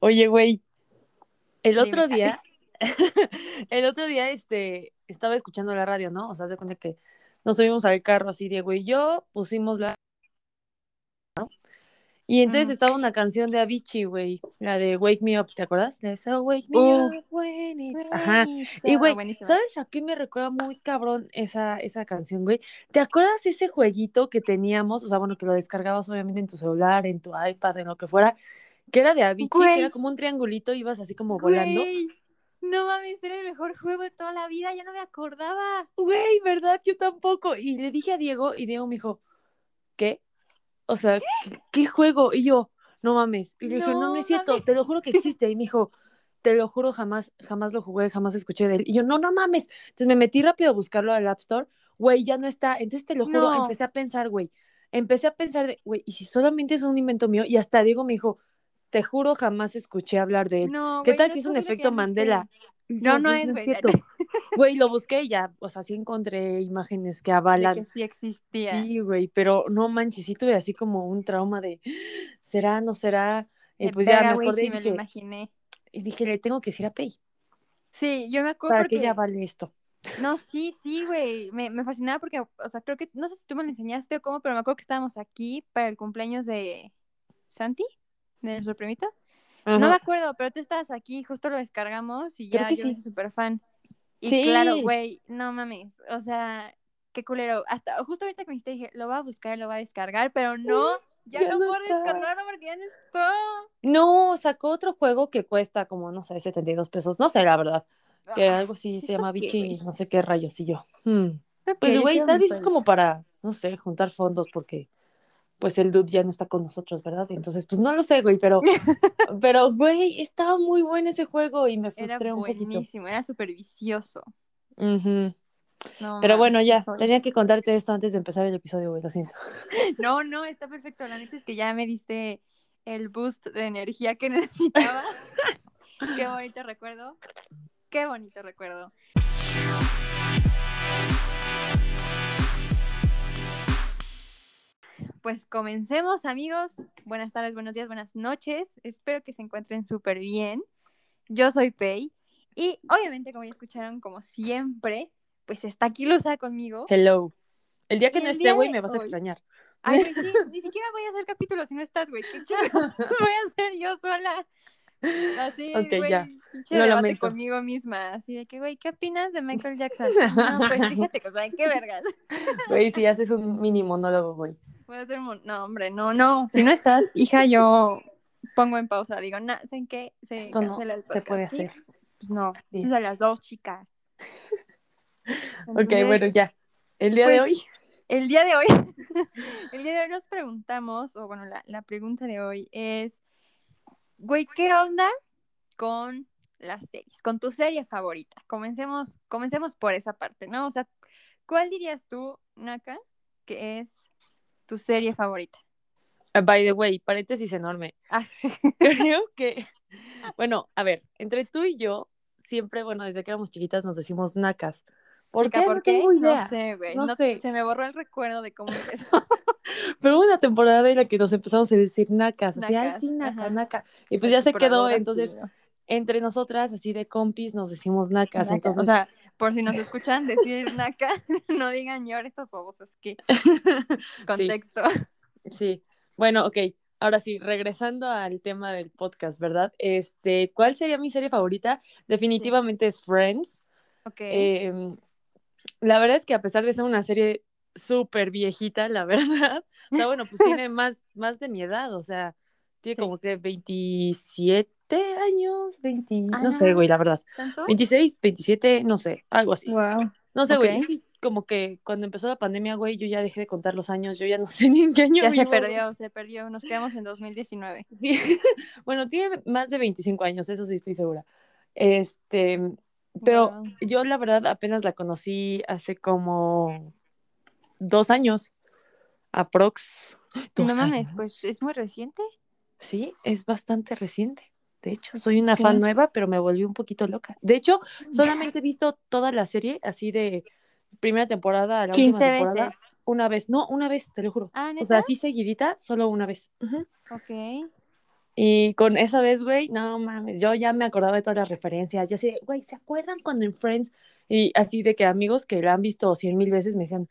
Oye, güey, el Dime. otro día, el otro día, este, estaba escuchando la radio, ¿no? O sea, se cuenta que nos subimos al carro así, Diego y yo, pusimos la... ¿no? Y entonces estaba una canción de Avicii, güey, la de Wake Me Up, ¿te acuerdas? De So Wake Me Uh. Up when it's... Ajá. Y, güey, ¿sabes a qué me recuerda muy cabrón esa, esa canción, güey? ¿Te acuerdas de ese jueguito que teníamos? O sea, bueno, que lo descargabas obviamente en tu celular, en tu iPad, en lo que fuera, que era de Avicii, que era como un triangulito, ibas así como volando. Güey, no mames, era el mejor juego de toda la vida, ya no me acordaba. Güey, ¿verdad? Yo tampoco. Y le dije a Diego, y Diego me dijo, ¿qué? O sea, ¿qué, qué juego? Y yo, no mames. Y le dije, no, no No es cierto, mames. te lo juro que existe. Y me dijo, te lo juro, jamás, jamás lo jugué, jamás escuché de él. Y yo, no, no mames. Entonces me metí rápido a buscarlo al App Store. Güey, ya no está. Entonces te lo juro, No. empecé a pensar, güey. Empecé a pensar, de, güey, ¿y si solamente es un invento mío? Y hasta Diego me dijo, te juro, jamás escuché hablar de él. No, ¿Qué güey, tal si es un efecto ya no Mandela? No, no es, no es cierto. Güey, lo busqué y ya, o sea, sí encontré imágenes que De avalan. que sí existía. Sí, güey, pero no manches, sí tuve así como un trauma de, ¿será, no será? Y De pues ya me acordé sí y me lo dije, imaginé. y dije, le tengo que decir a Pei, Sí, yo me acuerdo para porque... que ella vale esto. No, sí, sí, güey. Me, me fascinaba porque, o sea, creo que, no sé si tú me lo enseñaste o cómo, pero me acuerdo que estábamos aquí para el cumpleaños de Santi, de nuestro primito. No me acuerdo, pero tú estabas aquí, justo lo descargamos y ya yo sí. hice súper fan. Y Sí. claro, güey, no mames, o sea, qué culero. Hasta justo ahorita que me dijiste, dije, lo va a buscar, lo va a descargar, pero no, ya, ya no, no puedo está. descargarlo porque ya no está. No, sacó otro juego que cuesta como, no sé, 72 pesos, no sé, la verdad, que algo así se ¿eso llama güey? no sé qué rayos, y yo. hmm. Pues, güey, tal vez es como para, no sé, juntar fondos porque, pues, el dude ya no está con nosotros, ¿verdad? Entonces, pues, no lo sé, güey, pero, pero, güey, estaba muy bueno ese juego y me Era frustré un poquito. buenísimo, era súper vicioso. No, Pero bueno, ya, tenía que contarte esto antes de empezar el episodio, güey, lo siento. No, no, está perfecto. La neta es que ya me diste el boost de energía que necesitaba. Qué bonito recuerdo. Qué bonito recuerdo. Pues comencemos, amigos. Buenas tardes, buenos días, buenas noches. Espero que se encuentren súper bien. Yo soy Pei. Y obviamente, como ya escucharon, como siempre, pues está aquí Luza conmigo. Hello. El día que no esté, güey, me vas a extrañar. Ay, sí, ni siquiera voy a hacer capítulos si no estás, güey. ¿Qué voy a hacer yo sola? Así, Ok, güey, ya. Lo lamento. conmigo misma. Así de que, güey, ¿qué opinas de Michael Jackson? No, pues fíjate, o sea, qué vergas. Güey, si haces un mini monólogo, güey. Voy a hacer un... No, hombre, no, no. Si no estás, hija, yo pongo en pausa. Digo, no, ¿saben qué? Se Esto no el se puede ¿sí? hacer. Pues no, es a las dos, chicas. Ok, bueno, ya. El día de pues, hoy. El día de hoy, el día de hoy nos preguntamos, o bueno, la, la pregunta de hoy es, güey, ¿qué onda con las series? Con tu serie favorita. Comencemos, comencemos por esa parte, ¿no? O sea, ¿cuál dirías tú, Naka, que es tu serie favorita? Ah, By the way, paréntesis enorme. Ah, Creo que, bueno, a ver, entre tú y yo, siempre, bueno, desde que éramos chiquitas nos decimos nacas. ¿Por chica, qué? ¿por no qué? tengo idea. No sé, güey. No no- sé. Se me borró el recuerdo de cómo empezó. Pero hubo una temporada en la que nos empezamos a decir nacas, así, ay, sí, naca, ajá. naca. Y pues ya se quedó, entonces, sí, ¿no? entre nosotras, así de compis, nos decimos nacas. Naca. Entonces, O sea, por si nos escuchan decir Naka, no digan yo estas babosas que contexto. Sí, bueno, ok. Ahora sí, regresando al tema del podcast, ¿verdad? Este, ¿cuál sería mi serie favorita? Definitivamente es Friends. Ok. Eh, la verdad es que a pesar de ser una serie súper viejita, la verdad, o sea, bueno, pues tiene más, más de mi edad, o sea, tiene Sí. como que 27 años, 20, Ah, no sé, güey, la verdad. ¿Tanto? 26, 27, no sé, algo así. Wow. No sé, güey, Ok. es que como que cuando empezó la pandemia, güey, yo ya dejé de contar los años, yo ya no sé ni en qué año Ya se vivo, güey. perdió, se perdió. Nos quedamos en 2019. Sí, bueno, tiene más de 25 años, eso sí estoy segura. Este, pero Wow. yo la verdad apenas la conocí hace como dos años, aprox. ¿Dos No mames, pues es muy reciente. Sí, es bastante reciente. De hecho, soy una Sí. fan nueva, pero me volví un poquito loca. De hecho, solamente he visto toda la serie así de primera temporada a la 15 última temporada veces. una vez. No, una vez, te lo juro. Ah, O sea, así seguidita, solo una vez. Ujú. Ok. Y con esa vez, güey, no mames, yo ya me acordaba de todas las referencias. Yo así, güey, ¿se acuerdan cuando en Friends? Y así de que amigos que la han visto cien mil veces me decían,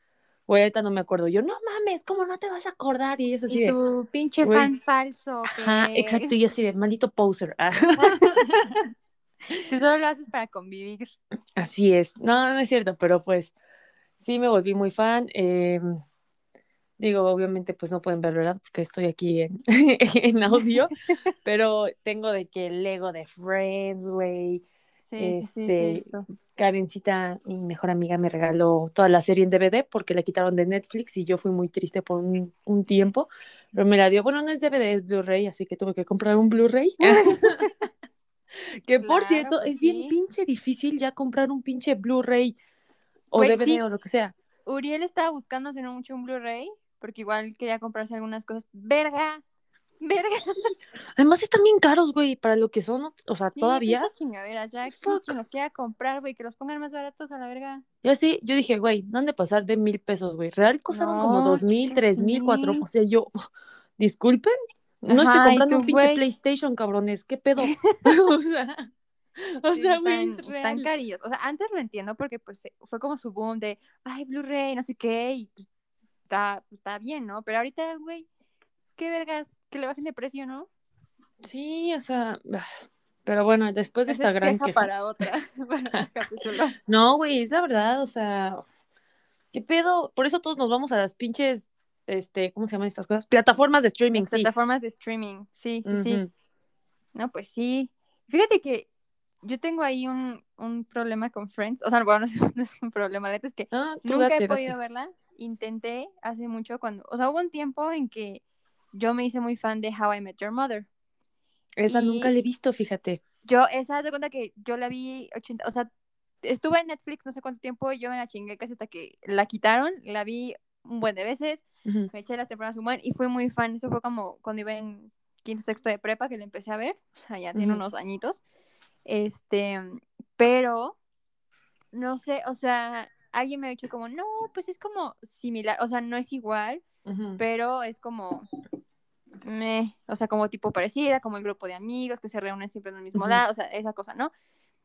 güey, ahorita no me acuerdo. Yo, no mames, ¿cómo no te vas a acordar? Y es así y tu pinche fan falso. Ajá, exacto. Y yo así de, maldito poser. Tú solo lo haces para convivir. Así es. No, no es cierto, pero pues sí me volví muy fan. Eh, Digo, obviamente, pues no pueden ver, ¿verdad? Porque estoy aquí en, en audio, pero tengo de que el Lego de Friends, güey. Sí, este, sí, Karencita, mi mejor amiga, me regaló toda la serie en DVD porque la quitaron de Netflix y yo fui muy triste por un, un tiempo, pero me la dio. Bueno, no es DVD, es Blu-ray, así que tuve que comprar un Blu-ray. que por cierto, es bien pinche difícil ya comprar un pinche Blu-ray o DVD o lo que sea. Uriel estaba buscando hace no mucho un Blu-ray porque igual quería comprarse algunas cosas. ¡Verga! ¡Verga! Además están bien caros, güey, para lo que son, o sea, todavía. chingaderas, ya que los quiera comprar, güey, que los pongan más baratos a la verga. Yo sí, yo dije, güey, ¿dónde pasar de mil pesos, güey? Real costaban como dos mil, tres mil, cuatro, o sea, yo, disculpen, no estoy comprando un pinche PlayStation, cabrones, ¿qué pedo? o sea... O sea, güey, tan, carillos. O sea, antes lo entiendo porque pues fue como su boom de, ay, Blu-ray, no sé qué, y pues, está, está bien, ¿no? Pero ahorita, güey, qué vergas, que le bajen de precio, ¿no? Sí, o sea, pero bueno, después de esta gran queja, para otra, No, güey, es la verdad, o sea, ¿qué pedo? Por eso todos nos vamos a las pinches, este, ¿cómo se llaman estas cosas? Plataformas de streaming, sí. Plataformas de streaming, sí, sí, sí. No, pues sí. Fíjate que yo tengo ahí un, un problema con Friends, o sea, bueno, no es, un problema, es que ah, nunca he podido verla, intenté hace mucho cuando, o sea, hubo un tiempo en que yo me hice muy fan de How I Met Your Mother. Esa nunca la he visto, fíjate. Yo, esa de cuenta que yo la vi 80, o sea, estuve en Netflix no sé cuánto tiempo y yo me la chingué casi hasta que la quitaron, la vi un buen de veces, me eché las temporadas buen y fui muy fan, eso fue como cuando iba en quinto sexto de prepa que la empecé a ver, o sea, ya tiene unos añitos. Este, pero no sé, o sea, alguien me ha dicho como, no, pues es como similar, o sea, no es igual, pero es como, me, o sea, como tipo parecida, como el grupo de amigos que se reúnen siempre en el mismo lado, o sea, esa cosa, ¿no?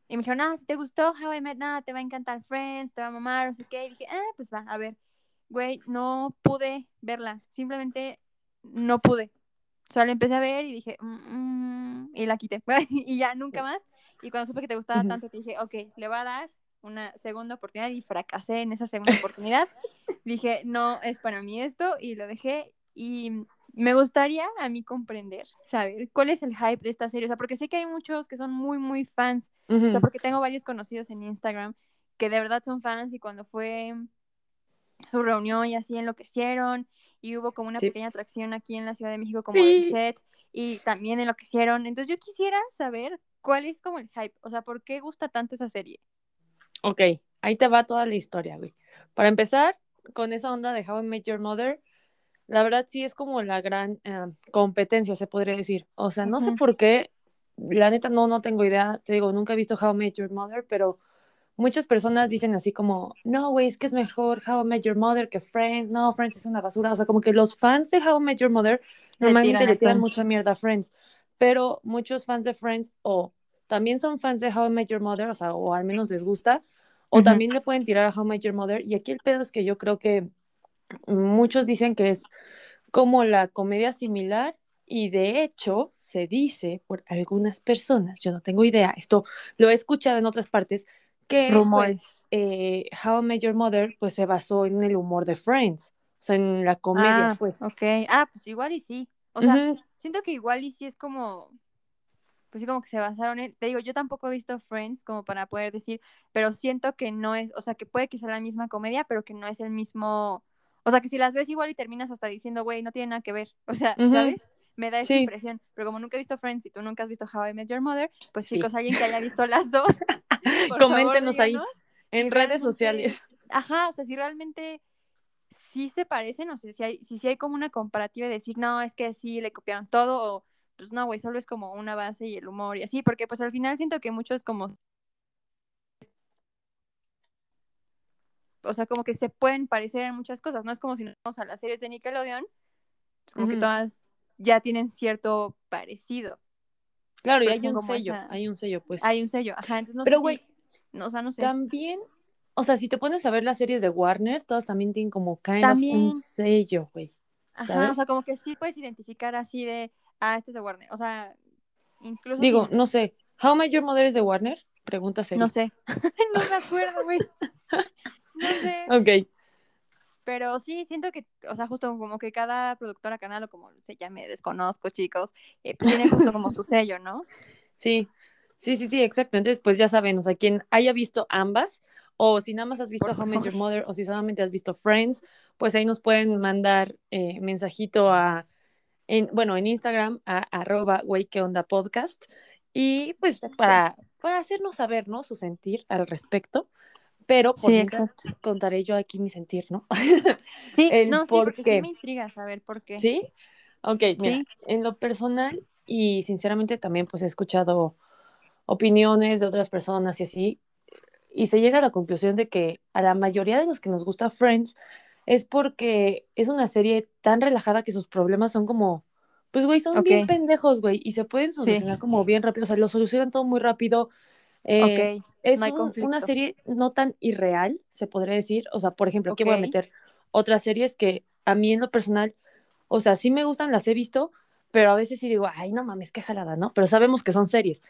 Y me dijeron, ah, si te gustó How I Met, nada, te va a encantar Friends, te va a mamar, no sé qué. Y dije, ah, pues va, a ver. Güey, no pude verla, simplemente no pude. O sea, la empecé a ver y dije, mm, mm", y la quité. y ya nunca más. Y cuando supe que te gustaba tanto, te dije, ok, le va a dar una segunda oportunidad y fracasé en esa segunda oportunidad. Dije, no es para mí esto y lo dejé. Y me gustaría a mí comprender, saber cuál es el hype de esta serie, o sea, porque sé que hay muchos que son muy, muy fans, o sea, porque tengo varios conocidos en Instagram que de verdad son fans y cuando fue su reunión y así enloquecieron y hubo como una pequeña atracción aquí en la Ciudad de México como el set y también enloquecieron. Entonces yo quisiera saber cuál es como el hype, o sea, ¿por qué gusta tanto esa serie? Ok, ahí te va toda la historia, güey. Para empezar, con esa onda de How I Met Your Mother, la verdad sí es como la gran eh, competencia, se podría decir. O sea, no sé por qué, la neta no, no tengo idea, te digo, nunca he visto How I Met Your Mother, pero muchas personas dicen así como, no, güey, es que es mejor How I Met Your Mother que Friends, no, Friends es una basura. O sea, como que los fans de How I Met Your Mother normalmente le tiran mucha mierda a Friends, pero muchos fans de Friends o también son fans de How I Met Your Mother, o sea, o al menos les gusta, o también le pueden tirar a How I Your Mother. Y aquí el pedo es que yo creo que muchos dicen que es como la comedia similar y de hecho se dice por algunas personas, yo no tengo idea, esto lo he escuchado en otras partes, que pues, eh, How I Met Your Mother pues se basó en el humor de Friends, o sea, en la comedia, ah, pues. Ok, ah, pues igual y sí. O sea, siento que igual y sí es como pues sí como que se basaron en, te digo, yo tampoco he visto Friends como para poder decir, pero siento que no es, o sea, que puede que sea la misma comedia, pero que no es el mismo, o sea, que si las ves igual y terminas hasta diciendo, güey, no tiene nada que ver, o sea, ¿sabes? Me da esa impresión, pero como nunca he visto Friends y tú nunca has visto How I Met Your Mother, pues chicos, alguien que haya visto las dos, coméntenos ahí en redes sociales. Ajá, o sea, si realmente sí se parecen, o sea, si hay, si, si hay como una comparativa de decir, no, es que sí le copiaron todo, o pues no, güey, solo es como una base y el humor y así, porque pues al final siento que muchos como... O sea, como que se pueden parecer en muchas cosas, no es como si nos vamos a las series de Nickelodeon, pues como que todas ya tienen cierto parecido. Claro, y hay un sello, hay un sello, pues. Hay un sello, ajá, entonces no Pero, güey, no, o sea, no sé. También, o sea, si te pones a ver las series de Warner, todas también tienen como kind of un sello, güey. Ajá, o sea, como que sí puedes identificar así de, ah, este es de Warner, o sea, incluso... Digo, no sé, ¿How I Your Mother es de Warner? Pregunta No sé, no me acuerdo, güey. No sé. Ok. Pero sí, siento que, o sea, justo como que cada productora canal o como se llame, desconozco, chicos, eh, pues tiene justo como su sello, ¿no? Sí, sí, sí, sí, exacto. Entonces, pues ya saben, o sea, quien haya visto ambas, o si nada más has visto Home is Your Mother, o si solamente has visto Friends, pues ahí nos pueden mandar eh, mensajito a, en, bueno, en Instagram, a arroba que onda podcast, y pues para, para hacernos saber, ¿no? Su sentir al respecto pero por sí, contaré yo aquí mi sentir, ¿no? Sí, no, sí, porque sí me intriga saber por qué. ¿Sí? Ok, mira, en lo personal y sinceramente también pues he escuchado opiniones de otras personas y así, y se llega a la conclusión de que a la mayoría de los que nos gusta Friends es porque es una serie tan relajada que sus problemas son como, pues güey, son bien pendejos, güey, y se pueden solucionar como bien rápido, o sea, lo solucionan todo muy rápido, eh, es una serie no tan irreal, se podría decir. O sea, por ejemplo, aquí voy a meter otras series que a mí en lo personal, o sea, sí me gustan, las he visto, pero a veces sí digo, ay, no mames, qué jalada, ¿no? Pero sabemos que son series.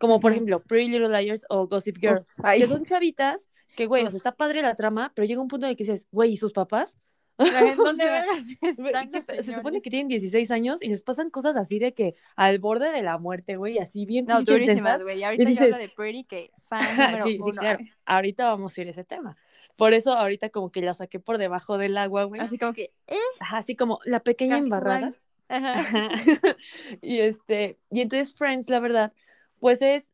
Como por ejemplo, Pretty Little Liars o Gossip Girl, que son chavitas que, güey, o sea, está padre la trama, pero llega un punto en el que dices, güey, ¿y sus papás? se supone que tienen 16 años y les pasan cosas así de que al borde de la muerte, güey, así bien No, durísimas, güey. Ahorita dices... de Pretty que fan sí, sí, claro. Ahorita vamos a ir a ese tema. Por eso ahorita como que la saqué por debajo del agua, güey. Así como que, ¿eh? así como la pequeña embarrada. Ajá. y este, y entonces Friends, la verdad, pues es,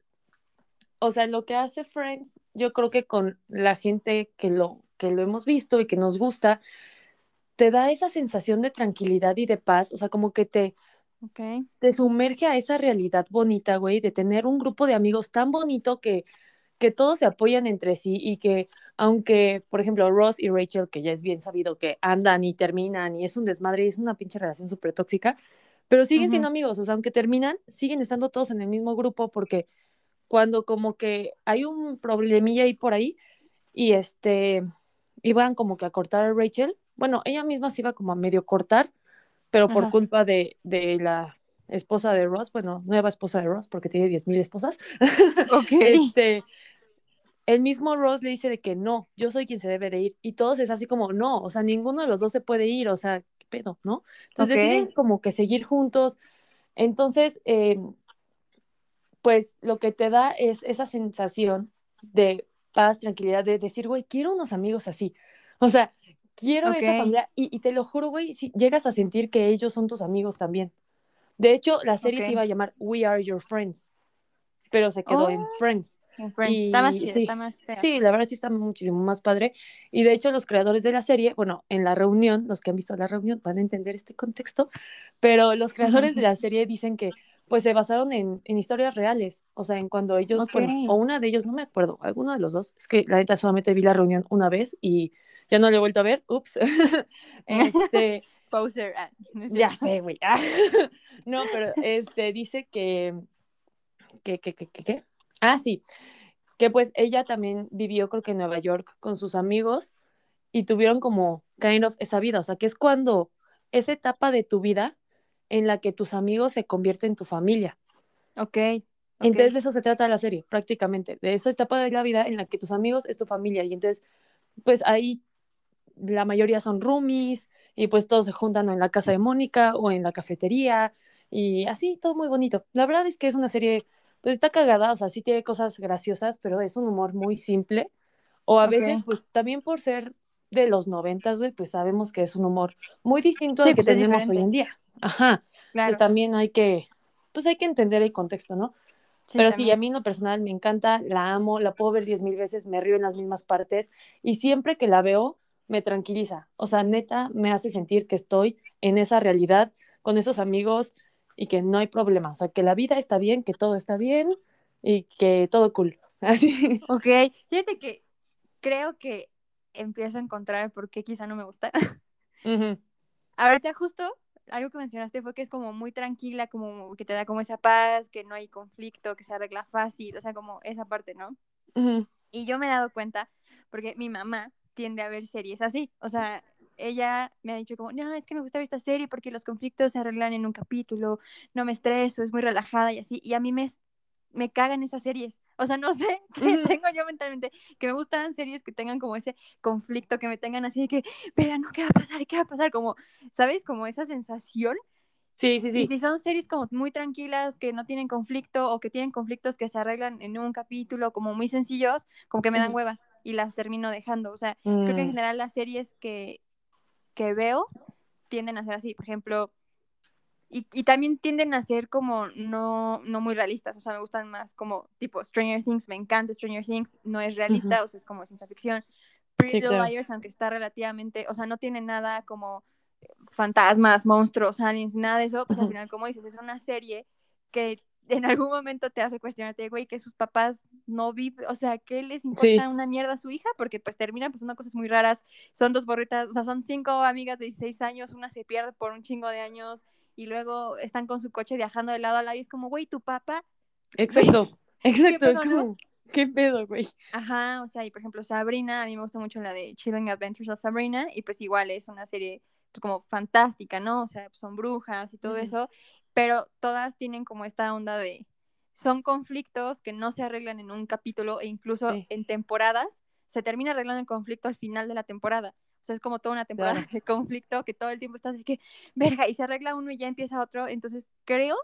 o sea, lo que hace Friends, yo creo que con la gente que lo, que lo hemos visto y que nos gusta, te da esa sensación de tranquilidad y de paz, o sea, como que te, te sumerge a esa realidad bonita, güey, de tener un grupo de amigos tan bonito que, que todos se apoyan entre sí y que aunque, por ejemplo, Ross y Rachel, que ya es bien sabido que andan y terminan y es un desmadre y es una pinche relación súper tóxica, pero siguen siendo amigos, o sea, aunque terminan, siguen estando todos en el mismo grupo porque cuando como que hay un problemilla ahí por ahí y este, iban como que a cortar a Rachel, bueno, ella misma se iba como a medio cortar, pero por culpa de, de, la esposa de Ross, bueno, nueva esposa de Ross, porque tiene 10.000 esposas. Ok. este, el mismo Ross le dice de que no, yo soy quien se debe de ir. Y todos es así como, no, o sea, ninguno de los dos se puede ir, o sea, qué pedo, ¿no? Entonces deciden como que seguir juntos. Entonces, em, pues lo que te da es esa sensación de paz, tranquilidad, de decir, güey, quiero unos amigos así. O sea, quiero esa familia y, te lo juro, güey, si llegas a sentir que ellos son tus amigos también. De hecho, la serie se iba a llamar We Are Your Friends, pero se quedó en oh. En Friends. Está más chida, sí, está más Sí, la verdad sí está muchísimo más padre. Y de hecho, los creadores de la serie, bueno, en la reunión, los que han visto la reunión van a entender este contexto, pero los creadores de la serie dicen que pues se basaron en, en historias reales, o sea, en cuando ellos, o una de ellos, no me acuerdo, alguno de los dos, es que la neta solamente vi la reunión una vez y ya no lo he vuelto a ver, ups. este, Poser. Ah, ya sé, güey. no, pero este dice que, que, que, que, que, ah, sí, que pues ella también vivió creo que en Nueva York con sus amigos y tuvieron como kind of esa vida, o sea, que es cuando esa etapa de tu vida en la que tus amigos se convierten en tu familia. Ok. okay. Entonces de eso se trata la serie, prácticamente, de esa etapa de la vida en la que tus amigos es tu familia y entonces, pues ahí la mayoría son roomies y pues todos se juntan en la casa de Mónica o en la cafetería y así, todo muy bonito. La verdad es que es una serie, pues está cagada, o sea, sí tiene cosas graciosas, pero es un humor muy simple. O a veces, pues también por ser de los noventas, güey, pues sabemos que es un humor muy distinto al que pues, tenemos hoy en día. Ajá. Entonces también hay que, pues hay que entender el contexto, ¿no? Pero sí, a mí en lo personal me encanta, la amo, la puedo ver diez mil veces, me río en las mismas partes y siempre que la veo, me tranquiliza. O sea, neta, me hace sentir que estoy en esa realidad con esos amigos y que no hay problema. O sea, que la vida está bien, que todo está bien y que todo cool. Así. Ok, fíjate que creo que empiezo a encontrar por qué quizá no me gusta. Ahorita justo algo que mencionaste fue que es como muy tranquila, como que te da como esa paz, que no hay conflicto, que se arregla fácil, o sea, como esa parte, ¿no? Y yo me he dado cuenta, porque mi mamá tiende a ver series así, o sea, ella me ha dicho como, no, es que me gusta ver esta serie porque los conflictos se arreglan en un capítulo, no me estreso, es muy relajada y así, y a mí me, me cagan esas series. O sea, no sé qué tengo yo mentalmente, que me gustan series que tengan como ese conflicto, que me tengan así de que, pero no, ¿qué va a pasar? ¿Qué va a pasar? Como, ¿sabes? Como esa sensación. Sí, sí, sí. Y si son series como muy tranquilas, que no tienen conflicto o que tienen conflictos que se arreglan en un capítulo como muy sencillos, como que me dan hueva y las termino dejando. O sea, creo que en mm. general las series que, que veo tienden a ser así. Por ejemplo, y, también tienden a ser como no, no muy realistas, o sea, me gustan más como tipo Stranger Things, me encanta Stranger Things, no es realista, o sea, es como ciencia ficción. Pretty Liars, aunque está relativamente, o sea, no tiene nada como fantasmas, monstruos, aliens, nada de eso, pues al final, como dices, es una serie que en algún momento te hace cuestionarte, güey, que sus papás no viven, o sea, ¿qué les importa una mierda a su hija? Porque pues terminan pasando cosas muy raras, son dos borritas, o sea, son cinco amigas de 16 años, una se pierde por un chingo de años, y luego están con su coche viajando de lado a lado y es como, güey, tu papá. Exacto, exacto, es como, ¿qué pedo, güey? Ajá, o sea, y por ejemplo, Sabrina, a mí me gusta mucho la de Chilling Adventures of Sabrina, y pues igual es una serie pues, como fantástica, ¿no? O sea, son brujas y todo eso, pero todas tienen como esta onda de, son conflictos que no se arreglan en un capítulo e incluso en temporadas, se termina arreglando el conflicto al final de la temporada. O sea, es como toda una temporada de conflicto que todo el tiempo estás así que, verga, y se arregla uno y ya empieza otro. Entonces, creo,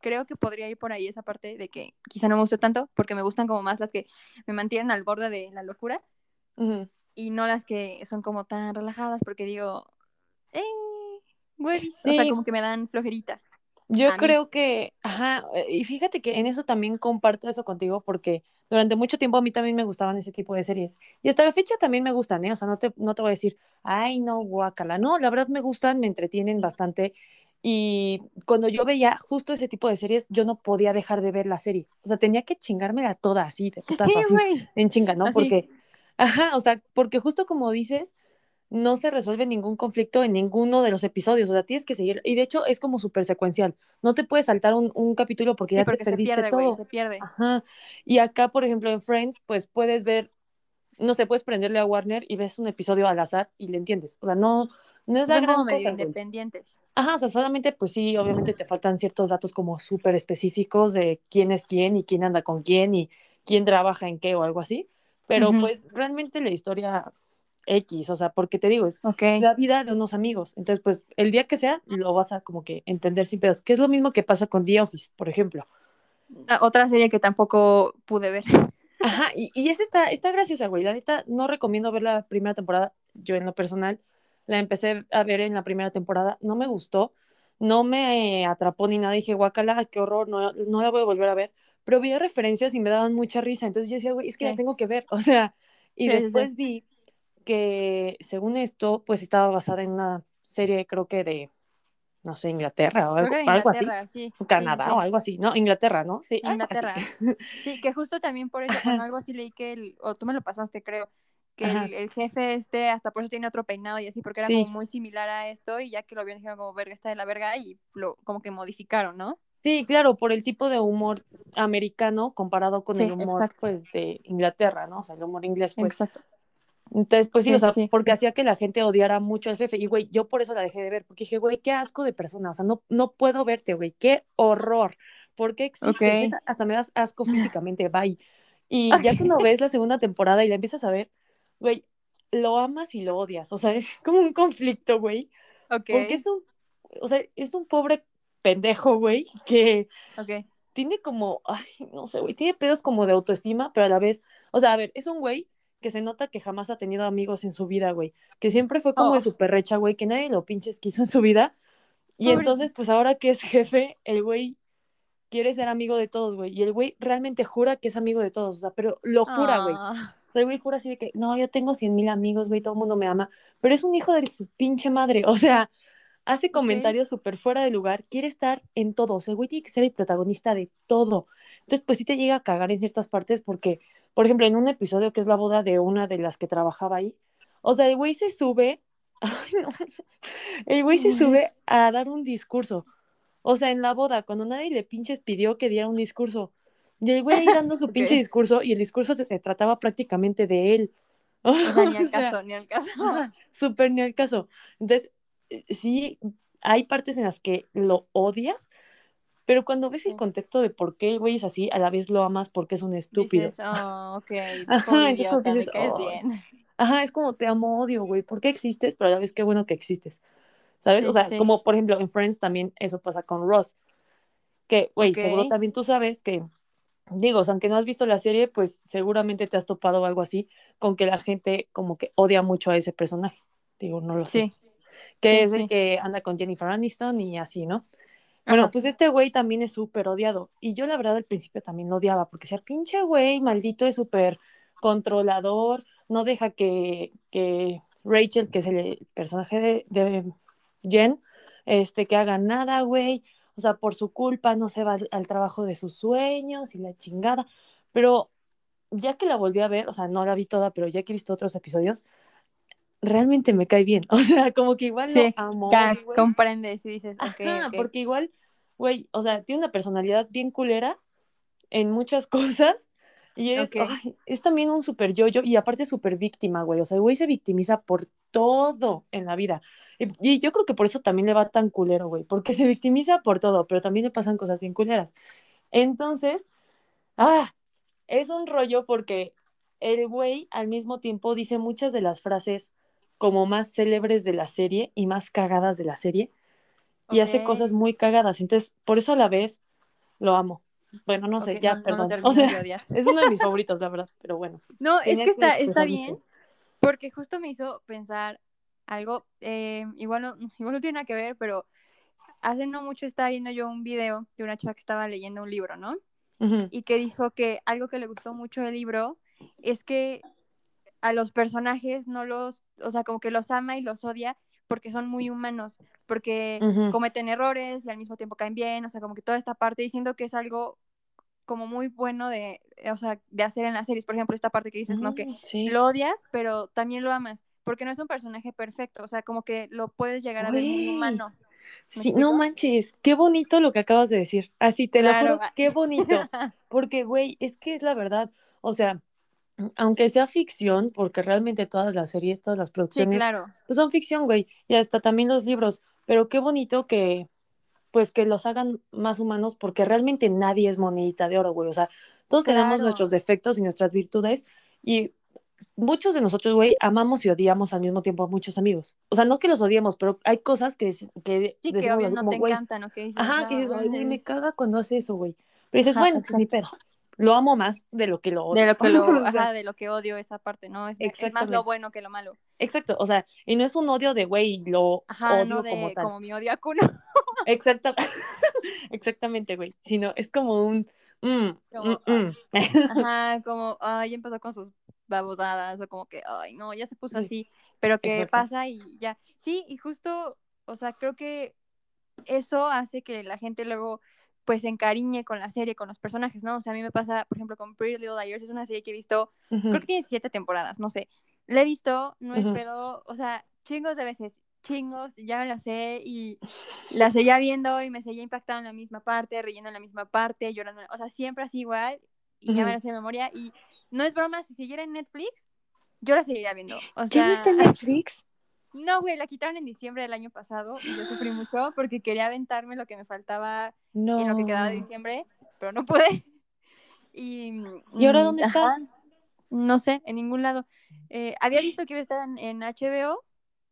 creo que podría ir por ahí esa parte de que quizá no me guste tanto, porque me gustan como más las que me mantienen al borde de la locura y no las que son como tan relajadas, porque digo, eh, güey, o sea, como que me dan flojerita. Yo creo que, ajá, eh, y fíjate que en eso también comparto eso contigo porque durante mucho tiempo a mí también me gustaban ese tipo de series. Y hasta la fecha también me gustan, ¿eh? O sea, no te, no te voy a decir, ay, no, guacala. No, la verdad me gustan, me entretienen bastante. Y cuando yo veía justo ese tipo de series, yo no podía dejar de ver la serie. O sea, tenía que chingármela toda así, de putas así, en chinga, ¿no? Porque, ajá, o sea, porque justo como dices, no se resuelve ningún conflicto en ninguno de los episodios, o sea, tienes que seguir, y de hecho es como súper secuencial, no te puedes saltar un, un capítulo porque ya te perdiste todo. se pierde. Ajá. Y acá, por ejemplo, en Friends, pues puedes ver, no sé, puedes prenderle a Warner y ves un episodio al azar y le entiendes, o sea, no, no es la gran cosa. independientes. Ajá, o sea, solamente, pues sí, obviamente te faltan ciertos datos como súper específicos de quién es quién y quién anda con quién y quién trabaja en qué o algo así, pero pues realmente la historia X, o sea, porque te digo, es la vida de unos amigos. Entonces, pues el día que sea, lo vas a como que entender sin pedos, que es lo mismo que pasa con The Office, por ejemplo. Ah, otra serie que tampoco pude ver. Ajá, y, y esa está, está graciosa, güey. La neta, no recomiendo ver la primera temporada, yo en lo personal. La empecé a ver en la primera temporada, no me gustó, no me atrapó ni nada. Dije, guacala, qué horror, no, no la voy a volver a ver. Pero vi referencias y me daban mucha risa. Entonces yo decía, güey, es que la tengo que ver. O sea, y después vi que según esto, pues estaba basada en una serie, creo que de, no sé, Inglaterra o algo, algo así. Canadá o algo así, ¿no? Inglaterra, ¿no? Sí, Inglaterra. Sí, que justo también por eso, con algo así leí que, el, o tú me lo pasaste, creo, que el, jefe este, hasta por eso tiene otro peinado y así, porque era como muy similar a esto y ya que lo vieron dijeron como verga está de la verga y lo como que modificaron, ¿no? Sí, claro, por el tipo de humor americano comparado con el humor pues de Inglaterra, ¿no? O sea, el humor inglés pues exacto. Entonces, pues sí, o sea, porque hacía que la gente odiara mucho al jefe. Y, güey, yo por eso la dejé de ver, porque dije, güey, qué asco de persona, o sea, no, no puedo verte, güey, qué horror. ¿Por qué existe? Hasta me das asco físicamente, bye. Y ya cuando ves la segunda temporada y la empiezas a ver, güey, lo amas y lo odias, o sea, es como un conflicto, güey. Porque es un, o sea, es un pobre pendejo, güey, que tiene como, ay, no sé, güey, tiene pedos como de autoestima, pero a la vez, o sea, a ver, es un güey que se nota que jamás ha tenido amigos en su vida, güey. Que siempre fue como de oh. super recha, güey, que nadie lo pinches quiso en su vida. Y entonces, pues ahora que es jefe, el güey quiere ser amigo de todos, güey. Y el güey realmente jura que es amigo de todos, o sea, pero lo jura, güey. Ah. O sea, el güey jura así de que, no, yo tengo cien mil amigos, güey, todo el mundo me ama. Pero es un hijo de su pinche madre, o sea, hace comentarios súper fuera de lugar, quiere estar en todo. O sea, el güey tiene que ser el protagonista de todo. Entonces, pues sí te llega a cagar en ciertas partes porque por ejemplo, en un episodio que es la boda de una de las que trabajaba ahí, o sea, el güey se sube El güey se sube a dar un discurso. O sea, en la boda, cuando nadie le pinches pidió que diera un discurso. Y el güey ahí dando su pinche discurso y el discurso se, trataba prácticamente de él. O sea, ni al caso, ni al caso. Súper ni al caso. Entonces, eh, sí, hay partes en las que lo odias, pero cuando ves el contexto de por qué el güey es así, a la vez lo amas porque es un estúpido. Dices, oh, ok. Ajá, entonces como dices, bien. Ajá, es como te amo, odio, güey. ¿Por qué existes? Pero a la vez qué bueno que existes. ¿Sabes? o sea, como por ejemplo en Friends también eso pasa con Ross. Que, güey, seguro también tú sabes que digo, aunque no has visto la serie, pues seguramente te has topado algo así con que la gente como que odia mucho a ese personaje. Digo, no lo sé. Que es el que anda con Jennifer Aniston y así, ¿no? Bueno, pues este güey también es súper odiado. Y yo la verdad al principio también lo odiaba, porque sea pinche güey, maldito, es súper controlador, no deja que, que Rachel, que es el personaje de, de Jen, este, que haga nada, güey o sea, por su culpa no se va al, trabajo de sus sueños y la chingada, pero ya que la volví a ver, o sea, no la vi toda, pero ya que he visto otros episodios, realmente me cae bien, o sea, como que igual sí, lo amo. Ya comprendes y dices, Ajá, porque igual, güey, o sea, tiene una personalidad bien culera en muchas cosas y es, es también un súper yo-yo y aparte súper víctima, güey. O sea, el güey se victimiza por todo en la vida. Y, yo creo que por eso también le va tan culero, güey. Porque se victimiza por todo, pero también le pasan cosas bien culeras. Entonces, ah, es un rollo porque el güey al mismo tiempo dice muchas de las frases como más célebres de la serie y más cagadas de la serie. Y hace cosas muy cagadas. Entonces, por eso a la vez lo amo. Bueno, no sé, ya, perdón. o sea, es uno de mis favoritos, la verdad, pero bueno. No, es que está, está bien, porque justo me hizo pensar algo, eh, igual, no, igual no tiene nada que ver, pero hace no mucho estaba viendo yo un video de una chica que estaba leyendo un libro, ¿no? Y que dijo que algo que le gustó mucho del libro es que a los personajes no los, o sea, como que los ama y los odia porque son muy humanos, porque cometen errores y al mismo tiempo caen bien, o sea, como que toda esta parte, diciendo que es algo como muy bueno de, o sea, de hacer en las series, por ejemplo, esta parte que dices, ¿no? Que mm, lo odias, pero también lo amas, porque no es un personaje perfecto, o sea, como que lo puedes llegar a ver muy humano. Sí, no manches, qué bonito lo que acabas de decir. Así te lo juro, qué bonito. Porque, güey, es que es la verdad. O sea, aunque sea ficción, porque realmente todas las series, todas las producciones, pues son ficción, güey, y hasta también los libros, pero qué bonito que, pues que los hagan más humanos, porque realmente nadie es monedita de oro, güey, o sea, todos tenemos nuestros defectos y nuestras virtudes, y muchos de nosotros, güey, amamos y odiamos al mismo tiempo a muchos amigos. O sea, no que los odiemos, pero hay cosas que, que sí, que obvio no te encantan, ¿no? Ajá, que dices, ay, me caga cuando hace eso, güey. Pero dices, bueno, pues ni pedo lo amo más de lo que lo odio. De lo que, lo, de lo que odio esa parte, ¿no? Es, es, más lo bueno que lo malo. Exacto, o sea, y no es un odio de, güey, lo ajá, odio como tal. como mi odio a Kuno. Exacto. Exactamente, güey, sino es como un... Mm, como, mm, mm. Ajá, como, ay, empezó con sus babosadas, o como que, ay, no, ya se puso así, pero que pasa y ya. Sí, y justo, o sea, creo que eso hace que la gente luego pues se encariñe con la serie, con los personajes, ¿no? O sea, a mí me pasa, por ejemplo, con Pretty Little Liars, es una serie que he visto, creo que tiene siete temporadas, no sé. La he visto, no espero, o sea, chingos de veces, chingos, ya me la sé y la seguía viendo y me seguía impactando en la misma parte, reyendo en la misma parte, llorando, o sea, siempre así igual y ya me la sé de memoria y no es broma, si siguiera en Netflix, yo la seguiría viendo. O sea, no está en Netflix? No, güey, la quitaron en diciembre del año pasado y yo sufrí mucho porque quería aventarme lo que me faltaba en lo que quedaba de diciembre, pero no pude. Y, ¿Y ahora dónde está? No sé, en ningún lado. Eh, había visto que iba a estar en, HBO,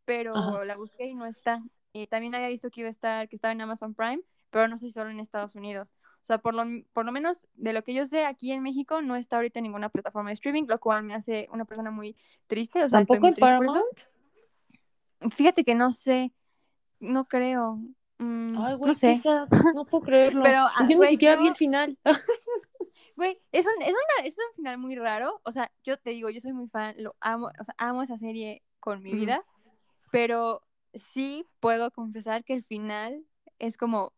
pero la busqué y no está. También había visto que iba a estar, que estaba en Amazon Prime, pero no sé si solo en Estados Unidos. O sea, por lo, por lo menos de lo que yo sé, aquí en México no está ahorita en ninguna plataforma de streaming, lo cual me hace una persona muy triste. O sea, ¿Tampoco en Paramount? Fíjate que no sé, no creo. Mm, Ay, güey, no sé. no puedo creerlo. Pero, ah, yo ni siquiera vi el final. Güey, es un, es, una, es un final muy raro. O sea, yo te digo, yo soy muy fan, lo amo, o sea, amo esa serie con mi vida, pero sí puedo confesar que el final es como,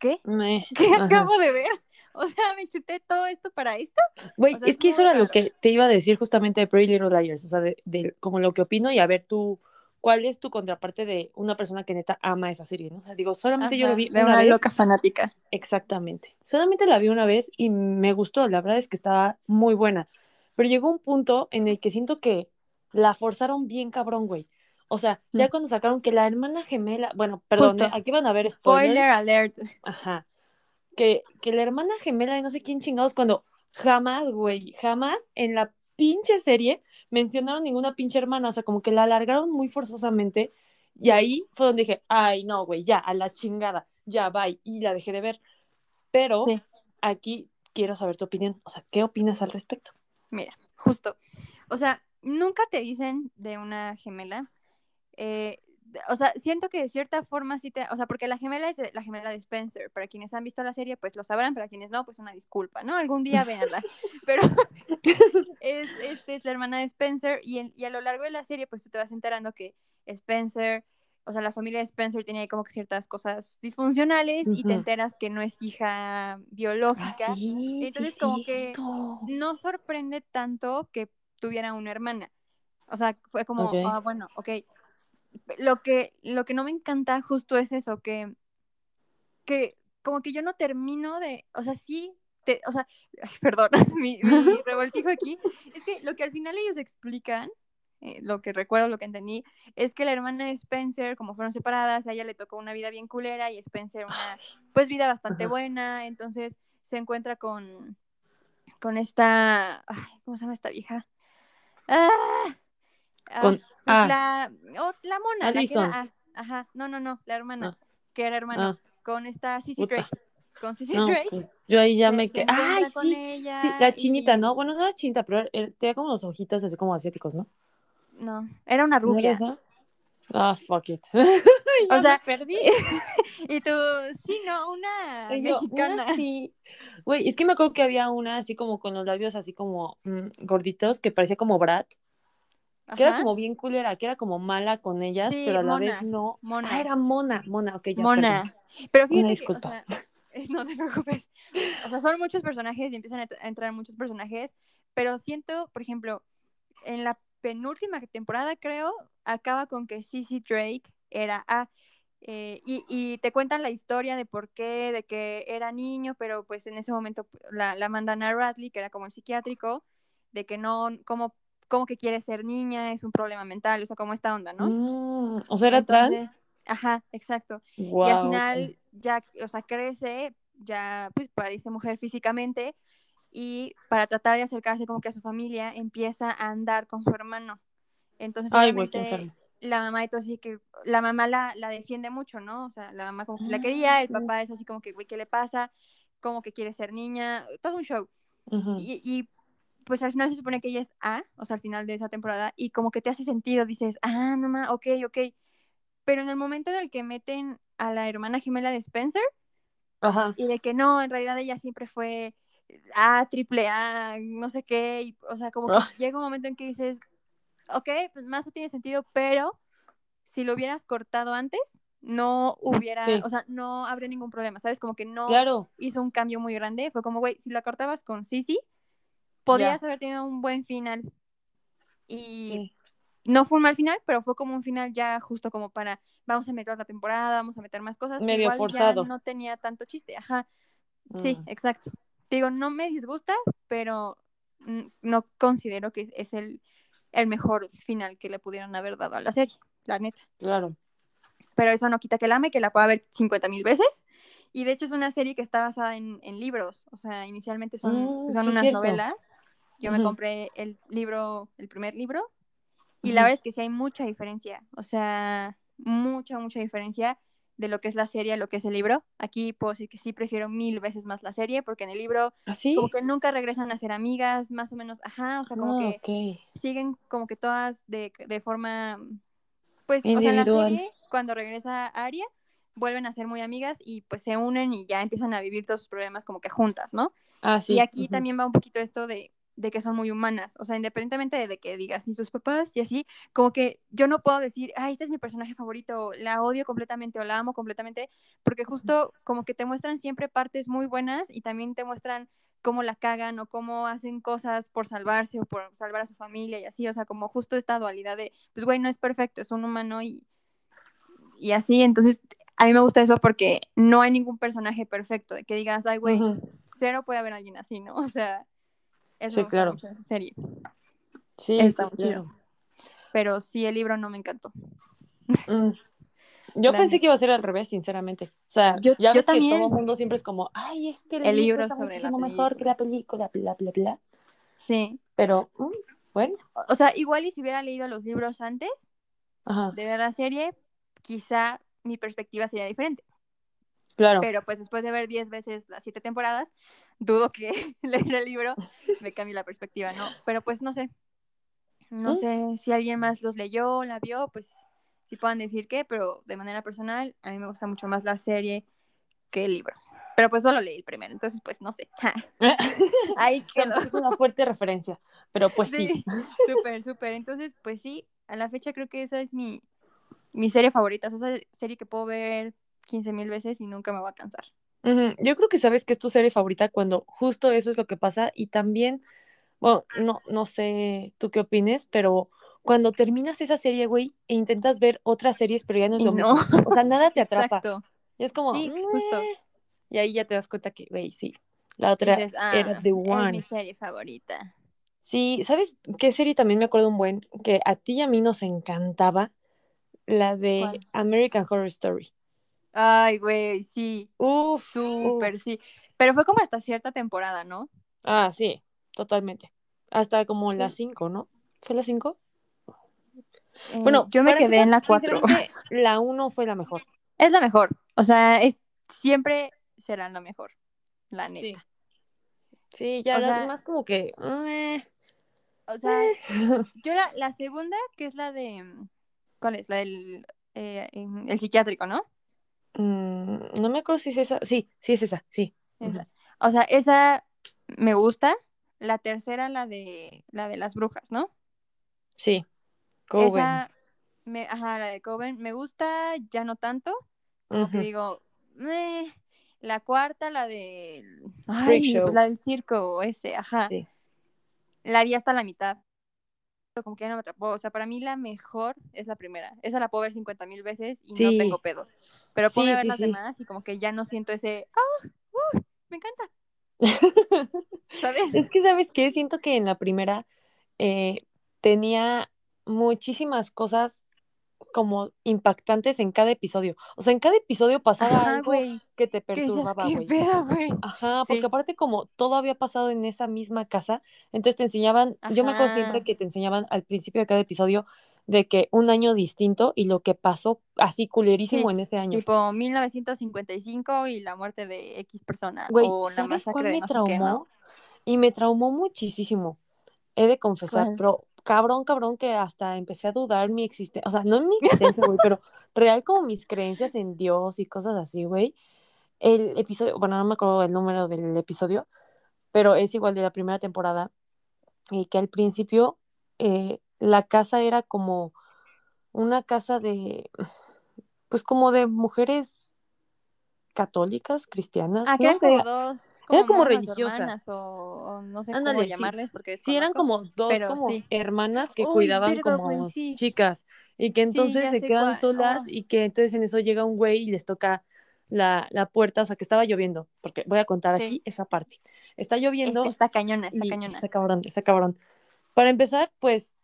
¿qué? ¿Qué acabo de ver? O sea, me chuté todo esto para esto. Güey, es, que eso era lo que te iba a decir justamente de Pretty Little Liars, o sea, de, de, como lo que opino y a ver tú ¿cuál es tu contraparte de una persona que neta ama esa serie? ¿no? O sea, digo, solamente yo la vi una, vez. loca fanática. Exactamente. Solamente la vi una vez y me gustó. La verdad es que estaba muy buena. Pero llegó un punto en el que siento que la forzaron bien cabrón, güey. O sea, ya mm. cuando sacaron que la hermana gemela, bueno, perdón, ¿eh? aquí van a ver spoilers. Spoiler alert. Ajá. Que, que la hermana gemela de no sé quién chingados, cuando jamás, güey, jamás en la pinche serie mencionaron ninguna pinche hermana, o sea, como que la alargaron muy forzosamente y ahí fue donde dije, ay, no, güey, ya, a la chingada, ya, bye, y la dejé de ver. Pero aquí quiero saber tu opinión, o sea, ¿qué opinas al respecto? Mira, justo, o sea, nunca te dicen de una gemela, eh, o sea, siento que de cierta forma sí te, o sea, porque la gemela es la gemela de Spencer, para quienes han visto la serie, pues lo sabrán, para quienes no, pues una disculpa, ¿no? Algún día véanla, pero es, este, es la hermana de Spencer y, y a lo largo de la serie, pues tú te vas enterando que Spencer, o sea, la familia de Spencer tenía como que ciertas cosas disfuncionales y te enteras que no es hija biológica. Ah, Entonces, como que no sorprende tanto que tuviera una hermana. O sea, fue como, ah, bueno, ok. Lo que, lo que no me encanta justo es eso, que, que como que yo no termino de, o sea, sí, te, o sea, perdón, mi, mi revoltijo aquí, es que lo que al final ellos explican eh, lo que recuerdo, lo que entendí, es que la hermana de Spencer, como fueron separadas, a ella le tocó una vida bien culera y Spencer una, pues, vida bastante buena, entonces se encuentra con, con esta, ¿cómo se llama esta vieja? Ah con, ah. la, oh, la mona, la que era, ajá, no, no, no, la hermana, que era hermana, con esta Sissy Drake con Sissy no, Pues yo ahí ya me quedé. ¡Ay, sí! sí! La chinita, ¿no? Bueno, no era chinita, pero tenía como los ojitos así como asiáticos, ¿no? No, era una rubia. Ah, fuck it. o sea, perdí. y tú, sí, no, una mexicana. sí. Güey, es que me acuerdo que había una así como con los labios así como mm, gorditos, que parecía como Brad. Que era como bien culera, que era como mala con ellas, pero a la vez no. Mona. Ah, era mona, mona, ok, ya. Mona. Pero fíjate disculpa. no te preocupes. O sea, son muchos personajes y empiezan a entrar muchos personajes, pero siento, por ejemplo, en la penúltima temporada, creo, acaba con que Sissy Drake era A. Eh, y, te cuentan la historia de por qué, de que era niño, pero pues en ese momento la, la mandan a Radley, que era como el psiquiátrico, de que no, como, como que quiere ser niña, es un problema mental, o sea, como esta onda, ¿no? Mm, o sea, era trans. Ajá, exacto. y al final ya, o sea, crece, ya pues parece mujer físicamente, y para tratar de acercarse como que a su familia empieza a andar con su hermano. Entonces, obviamente, la mamá entonces que la mamá la, la, defiende mucho, ¿no? O sea, la mamá como que la ah, quería, el papá es así como que, güey, ¿qué le pasa? Como que quiere ser niña, todo un show. y, y, pues al final se supone que ella es A, o sea, al final de esa temporada, y como que te hace sentido, dices, ah, mamá, ok, ok. Pero en el momento en el que meten a la hermana gemela de Spencer, Ajá. y de que no, en realidad ella siempre fue a triple A, no sé qué, o sea, como que ah. llega un momento en que dices, ok, pues más o tiene sentido, pero si lo hubieras cortado antes, no hubiera, o sea, no habría ningún problema, ¿sabes? Como que no hizo un cambio muy grande, fue como, güey, si la cortabas con Sisi, podrías haber tenido un buen final. Y no fue un mal final, pero fue como un final ya justo como para, vamos a meter la temporada, vamos a meter más cosas. Medio forzado. no tenía tanto chiste, ajá. Sí, mm. exacto digo, no me disgusta, pero no considero que es el, el mejor final que le pudieron haber dado a la serie, la neta. Claro. Pero eso no quita que la ame, que la pueda ver 50 mil veces. Y de hecho es una serie que está basada en, en libros. O sea, inicialmente son, mm, son unas novelas. Yo me compré el libro, el primer libro. Y la verdad es que sí hay mucha diferencia. O sea, mucha, mucha diferencia de lo que es la serie a lo que es el libro. Aquí puedo decir que sí prefiero mil veces más la serie, porque en el libro ¿Ah, como que nunca regresan a ser amigas, más o menos, ajá, o sea, como ah, que siguen como que todas de, de forma, pues, o sea, en la serie, cuando regresa Aria, vuelven a ser muy amigas y pues se unen y ya empiezan a vivir todos sus problemas como que juntas, ¿no? Ah, sí. Y aquí también va un poquito esto de de que son muy humanas, o sea, independientemente de, que digas ni sus papás y así, como que yo no puedo decir, ay, este es mi personaje favorito, la odio completamente o la amo completamente, porque justo como que te muestran siempre partes muy buenas y también te muestran cómo la cagan o cómo hacen cosas por salvarse o por salvar a su familia y así, o sea, como justo esta dualidad de, pues güey, no es perfecto, es un humano y, y así, entonces a mí me gusta eso porque no hay ningún personaje perfecto, de que digas, ay, güey, cero puede haber alguien así, ¿no? O sea, eso sí, claro. esa serie. Sí, está Pero sí, el libro no me encantó. Mm. Yo pensé que iba a ser al revés, sinceramente. O sea, yo, ya ves también. que todo el mundo siempre es como, ay, es que el, libro, es sobre mejor que la película, bla, bla, bla. Sí. Pero, mm, bueno. O, sea, igual y si hubiera leído los libros antes de ver la serie, quizá mi perspectiva sería diferente. Claro. Pero pues después de ver diez veces las siete temporadas, dudo que leer el libro me cambie la perspectiva, ¿no? Pero pues no sé. No mm. sé si alguien más los leyó, la vio, pues si puedan decir qué, pero de manera personal, a mí me gusta mucho más la serie que el libro. Pero pues solo leí el primero, entonces pues no sé. Ahí quedó. Es una fuerte referencia, pero pues sí. Súper, súper. Entonces, pues sí, a la fecha creo que esa es mi, mi serie favorita. esa serie que puedo ver 15 mil veces y nunca me va a cansar. Yo creo que sabes que es tu serie favorita cuando justo eso es lo que pasa y también, bueno, no, no sé tú qué opines, pero cuando terminas esa serie, güey, e intentas ver otras series, pero ya no es lo mismo. O sea, nada te atrapa. Exacto. Y es como, sí, justo. Y ahí ya te das cuenta que, güey, sí, la otra era The One. Es mi serie favorita. Sí, ¿sabes qué serie también me acuerdo un buen? Que a ti y a mí nos encantaba, la de American Horror Story. Ay, güey, sí. Uf, súper, sí. Pero fue como hasta cierta temporada, ¿no? Ah, sí, totalmente. Hasta como la 5, ¿no? ¿Fue la 5? bueno, yo me quedé en la 4. La 1 fue la mejor. Es la mejor. O sea, es, siempre será la mejor. La neta. Sí, ya las demás como que. Eh, o sea, eh. yo la, la, segunda, que es la de. ¿Cuál es? La del. Eh, el psiquiátrico, ¿no? Mm, no me acuerdo si es esa. Sí, sí es esa, sí. O sea, esa me gusta. La tercera, la de la de las brujas, ¿no? Sí. Esa, me, ajá, la de Coven, me gusta, ya no tanto. Como que digo, la cuarta, la de. la del circo, ese, ajá. La vi hasta la mitad. Pero como que ya no me atrapó. O sea, para mí la mejor es la primera. Esa la puedo ver 50 mil veces y no tengo pedos. Pero puedo ver las demás y como que ya no siento ese. ¡Ah! Uh, me encanta. ¿Sabes? Es que, ¿sabes qué? Siento que en la primera eh, tenía muchísimas cosas como impactantes en cada episodio. O sea, en cada episodio pasaba algo que te perturbaba, güey. Ajá, porque aparte como todo había pasado en esa misma casa, entonces te enseñaban, yo me acuerdo siempre que te enseñaban al principio de cada episodio de que un año distinto y lo que pasó así culerísimo en ese año. Tipo 1955 y la muerte de X persona. o la masacre me traumó? Y me traumó muchísimo. He de confesar, pero cabrón, cabrón, que hasta empecé a dudar mi existencia, o sea, no en mi existencia, güey, pero real como mis creencias en Dios y cosas así, güey. El episodio, bueno, no me acuerdo el número del episodio, pero es igual de la primera temporada, y que al principio eh, la casa era como una casa de, pues como de mujeres católicas, cristianas. Ah, no sé. dos era como religiosas o, no sé cómo llamarles porque sí eran como dos como hermanas que cuidaban como chicas y que entonces se quedan solas y que entonces en eso llega un güey y les toca la, la, puerta, o sea que estaba lloviendo, porque voy a contar aquí esa parte. Está lloviendo. está cañona, está cañona. Está cabrón, está cabrón. Para empezar, pues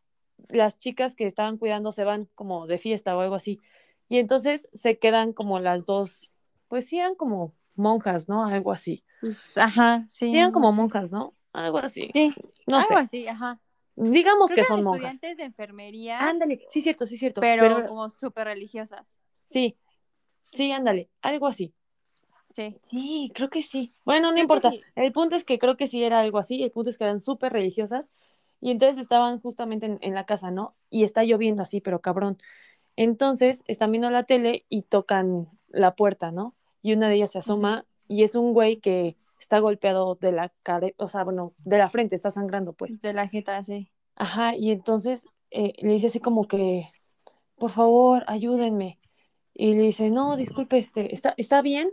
las chicas que estaban cuidando se van como de fiesta o algo así. Y entonces se quedan como las dos, pues sí eran como monjas, ¿no? Algo así. Pues, ajá, sí. Eran como monjas, ¿no? Algo así. Sí, no algo así, ajá. Digamos que, son monjas. estudiantes de enfermería. Ándale, sí, cierto, sí, cierto. Pero, como súper religiosas. Sí, sí, ándale, algo así. Sí. Sí, creo que sí. Bueno, no importa. El punto es que creo que sí era algo así. El punto es que eran súper religiosas. Y entonces estaban justamente en, en, la casa, ¿no? Y está lloviendo así, pero cabrón. Entonces están viendo la tele y tocan la puerta, ¿no? Y una de ellas se asoma y es un güey que está golpeado de la cara, o sea, bueno, de la frente, está sangrando, pues. De la jeta, sí. Ajá, y entonces eh, le dice así como que, por favor, ayúdenme. Y le dice, no, disculpe, este, ¿está, ¿está bien?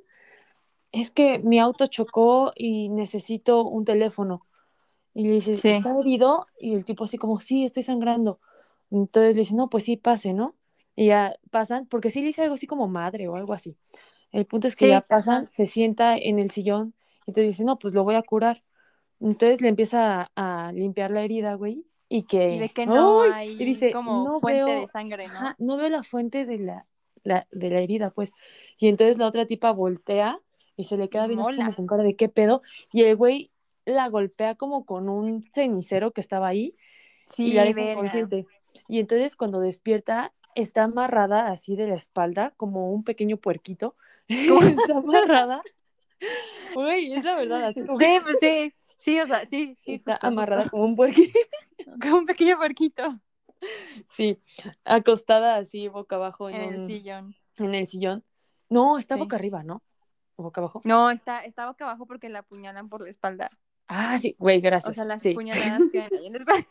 es que mi auto chocó y necesito un teléfono. Y le dice, ¿está herido? Y el tipo así como, sí, estoy sangrando. Entonces le dice, no, pues sí, pase, ¿no? Y ya pasan, porque sí le dice algo así como madre o algo así. El punto es que ya pasan, se sienta en el sillón, y entonces dice, no, pues lo voy a curar. Entonces le empieza a, limpiar la herida, güey, y que... Y ve que no hay y dice, como no fuente veo, de sangre, ¿no? no veo la fuente de la, la, de la herida, pues. Y entonces la otra tipa voltea y se le queda bien como con cara de qué pedo. Y el güey la golpea como con un cenicero que estaba ahí y la deja inconsciente. Y entonces cuando despierta está amarrada así de la espalda como un pequeño puerquito. está amarrada. Uy, es la verdad, así como... Sí, pues sí. Sí, o sea, sí, sí. Está amarrada como un puerquito. como un pequeño puerquito. Sí, acostada así boca abajo en, el sillón. En el sillón. No, está boca arriba, ¿no? ¿Boca abajo? No, está, está boca abajo porque la apuñalan por la espalda. Ah, sí, güey, gracias. O sea, las puñaladas quedan ahí en espalda.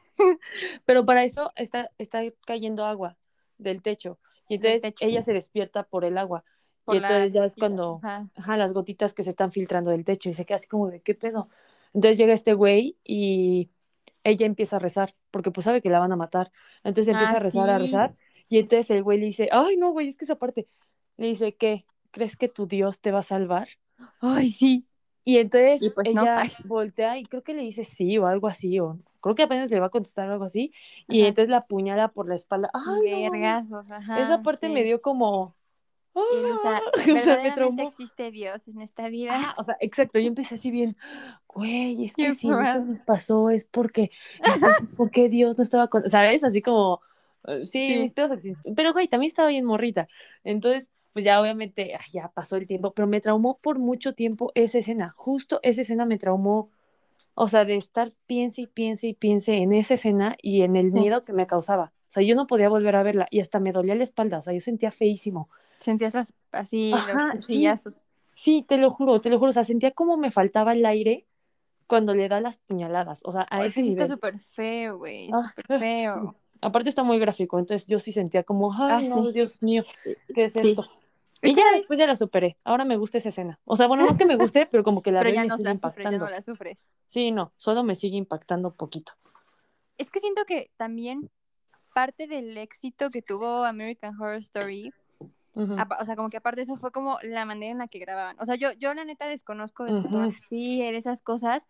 Pero para eso está, está cayendo agua del techo. Y entonces ella se despierta por el agua. Y entonces ya es cuando, ajá. las gotitas que se están filtrando del techo y se queda así como de, ¿qué pedo? Entonces llega este güey y ella empieza a rezar, porque pues sabe que la van a matar. Entonces empieza a ah, rezar, a rezar. Y entonces el güey le dice, ay, no, güey, es que esa parte. Le dice, ¿qué? ¿Crees que tu Dios te va a salvar? Ay, sí. Y entonces pues, ella voltea y creo que le dice sí o algo así, o creo que apenas le va a contestar algo así, y entonces la apuñala por la espalda. ¡Ay, Esa parte me dio como... o sea, ¡ah! me existe Dios en esta vida. o sea, exacto, yo empecé así bien, güey, es que si eso les pasó es porque, ¿por qué Dios no estaba con, sabes? Así como, eh, sí, sí. mis pedos existen. Pero, güey, también estaba bien morrita. Entonces, pues ya obviamente ya pasó el tiempo, pero me traumó por mucho tiempo esa escena, justo esa escena me traumó, o sea, de estar piense y piense y piense en esa escena y en el miedo que me causaba. O sea, yo no podía volver a verla y hasta me dolía la espalda, o sea, yo sentía feísimo. Sentías así los sí, sí, te lo juro, te lo juro, o sea, sentía como me faltaba el aire cuando le da las puñaladas, o sea, a ese nivel. Está súper feo, güey, ah, súper feo. Aparte está muy gráfico, entonces yo sí sentía como, ay, ah, no, Dios mío, ¿qué es esto? Y ya después ya la superé. Ahora me gusta esa escena. O sea, bueno, no que me guste, pero como que la pero ya no sigue impactando. ya no la sufres. Sí, no, solo me sigue impactando poquito. Es que siento que también parte del éxito que tuvo American Horror Story, o sea, como que aparte eso fue como la manera en la que grababan. O sea, yo, yo la neta desconozco de fotografía, de esas cosas,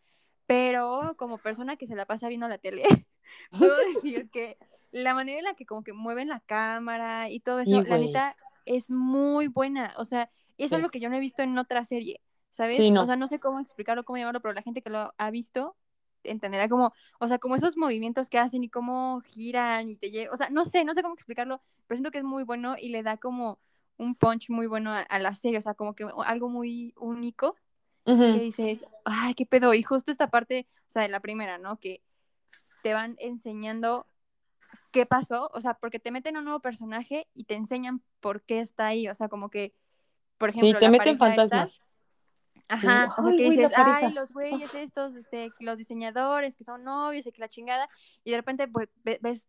pero como persona que se la pasa viendo la tele, puedo decir que la manera en la que como que mueven la cámara y todo eso, la neta es muy buena. O sea, es algo que yo no he visto en otra serie, ¿sabes? O sea, no sé cómo explicarlo, cómo llamarlo, pero la gente que lo ha visto entenderá como, o sea, como esos movimientos que hacen y cómo giran y te llevan, o sea, no sé, no sé cómo explicarlo, pero siento que es muy bueno y le da como un punch muy bueno a, la serie, o sea, como que algo muy único que dices, ay, qué pedo, y justo esta parte, o sea, de la primera, ¿no? Que te van enseñando qué pasó, o sea, porque te meten a un nuevo personaje y te enseñan por qué está ahí, o sea, como que, por ejemplo, sí, te meten fantasmas. Ajá, o sea, que dices, ay, los güeyes estos, este, los diseñadores que son novios y que la chingada, y de repente pues, ves,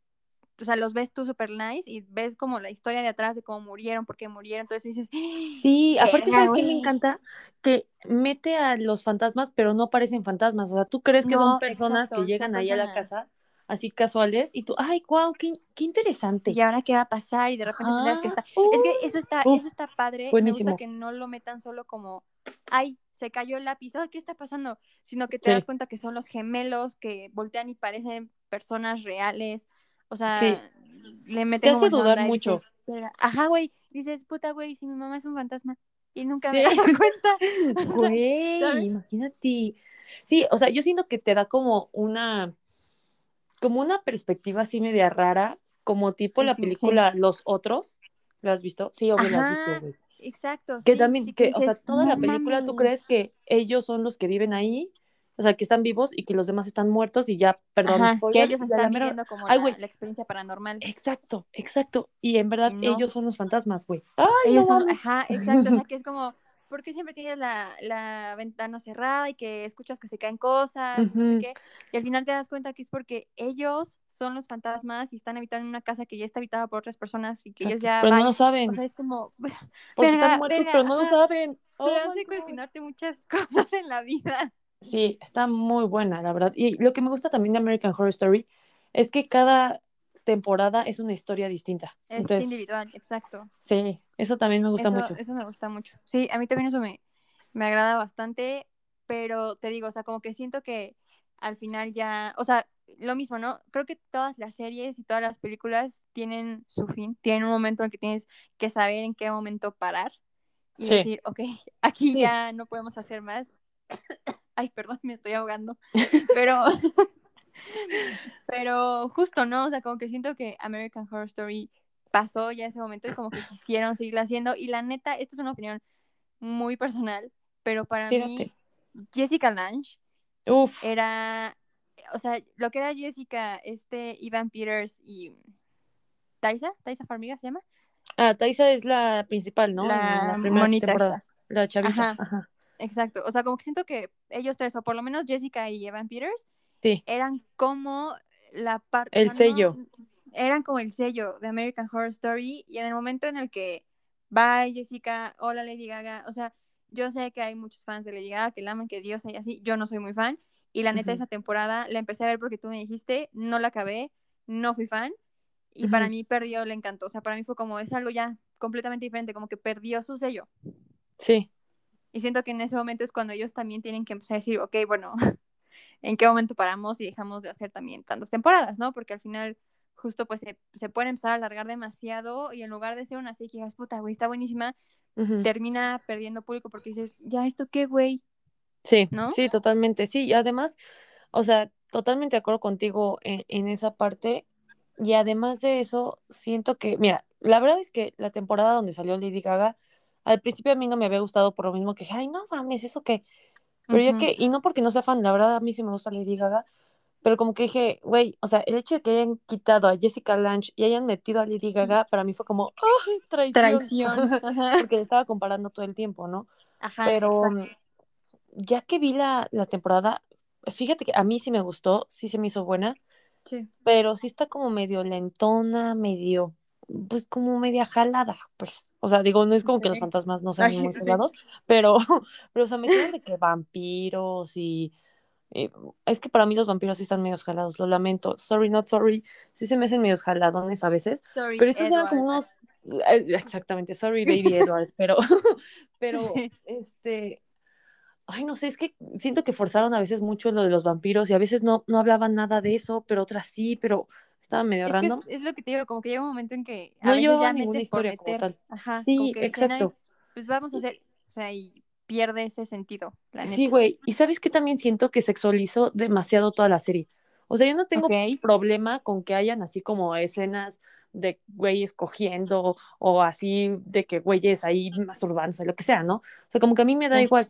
o sea, los ves tú super nice y ves como la historia de atrás de cómo murieron, por qué murieron, entonces dices, sí, aparte sabes que me encanta que mete a los fantasmas, pero no parecen fantasmas, o sea, tú crees que son personas que llegan ahí a la casa así casuales y tú, ay, wow, qué, qué interesante. Y ahora qué va a pasar y de repente tendrás que estar. es que eso está, eso está padre. Buenísimo. Me gusta que no lo metan solo como, ay, se cayó el lápiz, ¿qué está pasando? Sino que te das cuenta que son los gemelos que voltean y parecen personas reales. O sea, le meten. Te hace dudar mucho. Ajá, güey. Dices, puta, güey, si mi mamá es un fantasma. Y nunca me das cuenta. Güey, imagínate. Sí, o sea, yo siento que te da como una como una perspectiva así media rara, como tipo la película Los Otros. ¿La has visto? Sí, obvio la has visto, güey. Exacto. Que también, que, o sea, toda la película tú crees que ellos son los que viven ahí, o sea, que están vivos y que los demás están muertos y ya, perdón, que ellos están viviendo como la, experiencia paranormal. Exacto, exacto. Y en verdad ellos son los fantasmas, güey. ellos son, ajá, exacto, o sea, que es como porque siempre tienes la, la, ventana cerrada y que escuchas que se caen cosas, no sé qué, y al final te das cuenta que es porque ellos son los fantasmas y están habitando en una casa que ya está habitada por otras personas y que ellos ya... Pero no lo saben. O sea, es como... Porque están muertos, pero no lo saben. te hace cuestionarte muchas cosas en la vida. Sí, está muy buena, la verdad. Y lo que me gusta también de American Horror Story es que cada temporada es una historia distinta. Es individual, exacto. Sí, eso también me gusta mucho. Eso me gusta mucho. Sí, a mí también eso me, me agrada bastante, pero te digo, o sea, como que siento que al final ya, o sea, lo mismo, ¿no? Creo que todas las series y todas las películas tienen su fin, tienen un momento en que tienes que saber en qué momento parar y decir, ok, aquí ya no podemos hacer más. Ay, perdón, me estoy ahogando. Pero, pero justo, ¿no? O sea, como que siento que American Horror Story pasó ya ese momento y como que quisieron seguirla haciendo. Y la neta, esta es una opinión muy personal, pero para mí, Jessica Lange era, o sea, lo que era Jessica, este Ivan Peters y Taisa, Taisa Farmiga se llama. Ah, Taisa es la principal, ¿no? La, primera temporada. La chavita. Ajá. Exacto. O sea, como que siento que ellos tres, o por lo menos Jessica y Evan Peters, sí. eran como la parte. El sello. eran como el sello de American Horror Story. Y en el momento en el que va Jessica, hola Lady Gaga, o sea, yo sé que hay muchos fans de Lady Gaga que la aman, que Dios y así. Yo no soy muy fan. Y la neta, esa temporada la empecé a ver porque tú me dijiste, no la acabé, no fui fan. Y para mí perdió el encanto. O sea, para mí fue como, es algo ya completamente diferente, como que perdió su sello. Sí. Y siento que en ese momento es cuando ellos también tienen que empezar a decir, ok, bueno, ¿en qué momento paramos y dejamos de hacer también tantas temporadas, ¿no? Porque al final justo pues se, se puede empezar a alargar demasiado y en lugar de ser una serie que digas, puta, güey, está buenísima, termina perdiendo público porque dices, ya, ¿esto qué, güey? Sí, ¿no? sí, totalmente, sí. Y además, o sea, totalmente de acuerdo contigo en, en esa parte. Y además de eso, siento que, mira, la verdad es que la temporada donde salió Lady Gaga, al principio a mí no me había gustado por lo mismo que, ay, no mames, ¿eso qué? Pero ya que, y no porque no sea fan, la verdad a mí sí me gusta Lady Gaga, pero como que dije, güey, o sea, el hecho de que hayan quitado a Jessica Lange y hayan metido a Lady Gaga, para mí fue como, ¡ay, traición! Traición. porque le estaba comparando todo el tiempo, ¿no? Ajá, pero ya que vi la, la temporada, fíjate que a mí sí me gustó, sí se me hizo buena, sí. pero sí está como medio lentona, medio pues como media jalada, pues, o sea, digo, no es como que los fantasmas no sean muy jalados, pero, pero, o sea, me tienen de que vampiros y, es que para mí los vampiros sí están medio jalados, lo lamento, sorry, not sorry, sí se me hacen medio jaladones a veces, pero estos eran como unos, eh, exactamente, sorry, baby Edward, pero, pero, este, ay, no sé, es que siento que forzaron a veces mucho lo de los vampiros y a veces no, no hablaban nada de eso, pero otras sí, pero estaba medio random. es, lo que te digo, como que llega un momento en que no llevaba ninguna historia como tal. Ajá, sí, exacto. pues vamos a hacer, o sea, y pierde ese sentido. sí, güey. Y sabes que también siento que sexualizó demasiado toda la serie. O sea, yo no tengo problema con que hayan así como escenas de güeyes cogiendo o así de que güeyes ahí masturbándose, lo que sea, ¿no? O sea, como que a mí me da igual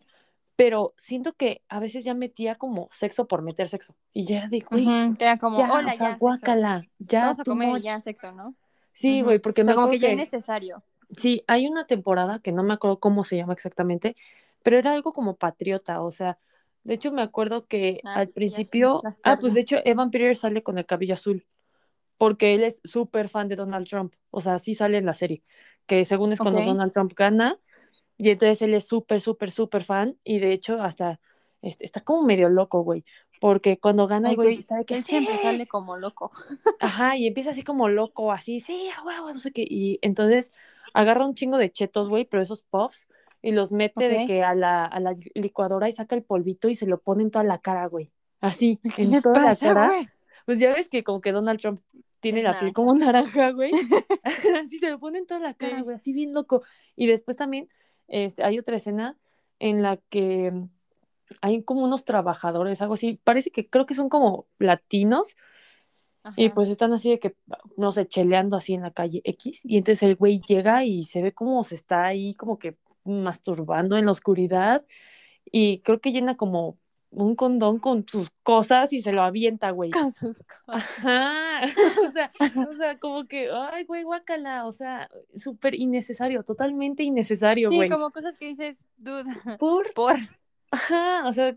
pero siento que a veces ya metía como sexo por meter sexo. Y ya era de, güey, era como, ya, hola, o sea, ya, guácala, ya Vamos a comer ya sexo, ¿no? Sí, güey, porque me como que ya es necesario. Sí, hay una temporada que no me acuerdo cómo se llama exactamente, pero era algo como patriota, o sea, de hecho me acuerdo que ah, al principio, ah, pues de hecho Evan Peters sale con el cabello azul, porque él es súper fan de Donald Trump, o sea, sí sale en la serie, que según es cuando Donald Trump gana, y entonces él es súper, súper, súper fan y de hecho hasta está como medio loco, güey. Porque cuando gana, güey, está de que él siempre sale como loco. Ajá, y empieza así como loco, así, sí, a huevo, no sé qué. Y entonces agarra un chingo de chetos, güey, pero esos puffs, y los mete de que a la, a la licuadora y saca el polvito y se lo pone en toda la cara, güey. Así, en toda la cara. Pues ya ves que como que Donald Trump tiene la piel como naranja, güey. así se lo pone en toda la cara, güey, así bien loco. Y después también este, hay otra escena en la que hay como unos trabajadores, algo así, parece que creo que son como latinos, y pues están así de que, no sé, cheleando así en la calle X, y entonces el güey llega y se ve como se está ahí como que masturbando en la oscuridad, y creo que llena como un condón con sus cosas y se lo avienta, güey. Con sus cosas. Ajá. o, sea, o sea, como que, ay, güey, guácala. O sea, súper innecesario, totalmente innecesario, güey. Sí, como cosas que dices, duda. Por. Por. Ajá, o sea,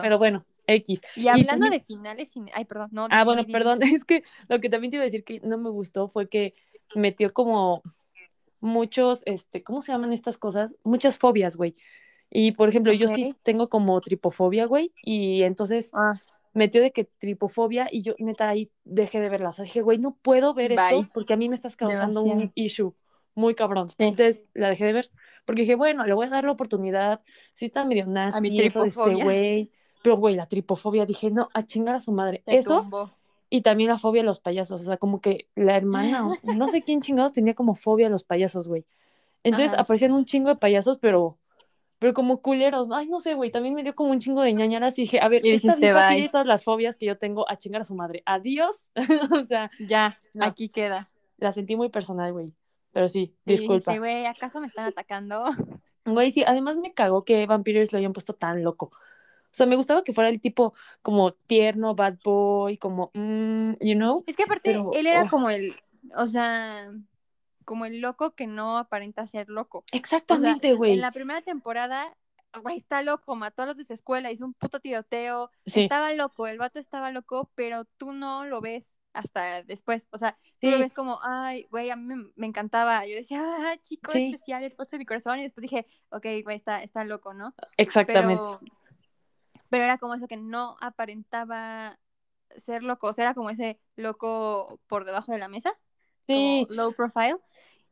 pero bueno, X. Y hablando de finales, ay, perdón, no. Ah, bueno, perdón, es que lo que también te iba a decir que no me gustó fue que metió como muchos, este, ¿cómo se llaman estas cosas? Muchas fobias, güey. Y por ejemplo, yo sí tengo como tripofobia, güey, y entonces ah. metió de que tripofobia y yo neta ahí dejé de verla. O sea, dije, güey, no puedo ver esto porque a mí me estás causando un issue muy cabrón. Entonces la dejé de ver porque dije, bueno, le voy a dar la oportunidad. Sí está medio nasty a mi eso de este güey. Pero, güey, la tripofobia, dije, no, a chingar a su madre. eso y también la fobia a los payasos. O sea, como que la hermana, no sé quién chingados tenía como fobia a los payasos, güey. Entonces aparecían un chingo de payasos, pero pero como culeros, ay, no sé, güey, también me dio como un chingo de ñañaras y dije, a ver, esta vieja todas las fobias que yo tengo a chingar a su madre. Adiós. o sea, ya, aquí queda. La sentí muy personal, güey. Pero sí, disculpa. güey, ¿acaso me están atacando? Güey, sí, además me cagó que Vampires lo hayan puesto tan loco. O sea, me gustaba que fuera el tipo como tierno, bad boy, como, mm, you know. Es que aparte, él era como el, o sea, como el loco que no aparenta ser loco. Exactamente, güey. en la primera temporada, güey, está loco, mató a los de su escuela, hizo un puto tiroteo, estaba loco, el vato estaba loco, pero tú no lo ves hasta después, o sea, tú lo ves como, ay, güey, a mí me, encantaba, yo decía, ah, chico especial, el pozo de mi corazón, y después dije, ok, güey, está, está loco, ¿no? Exactamente. Pero, pero era como eso que no aparentaba ser loco, o sea, era como ese loco por debajo de la mesa, sí. low profile,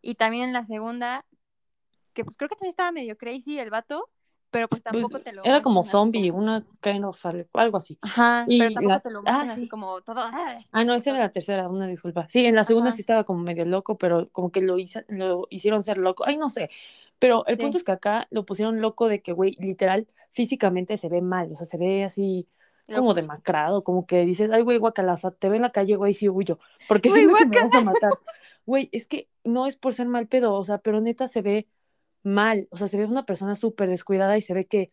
y también en la segunda, que pues creo que también estaba medio crazy el vato, pero pues, pues tampoco te lo Era como zombie, una kind of algo así. Ajá, pero tampoco te lo ah, así como todo. Ah, ah, no, esa era la tercera, una disculpa. Sí, en la segunda sí estaba como medio loco, pero como que lo, hizo, lo hicieron ser loco. Ay, no sé. Pero el punto es que acá lo pusieron loco de que, güey, literal, físicamente se ve mal, o sea, se ve así como demacrado, como que dices, ay, güey, guacalaza, te ve en la calle, güey, sí huyo, porque si no me vas a matar. Güey, es que no es por ser mal pedo, o sea, pero neta se ve mal, o sea, se ve una persona súper descuidada y se ve que,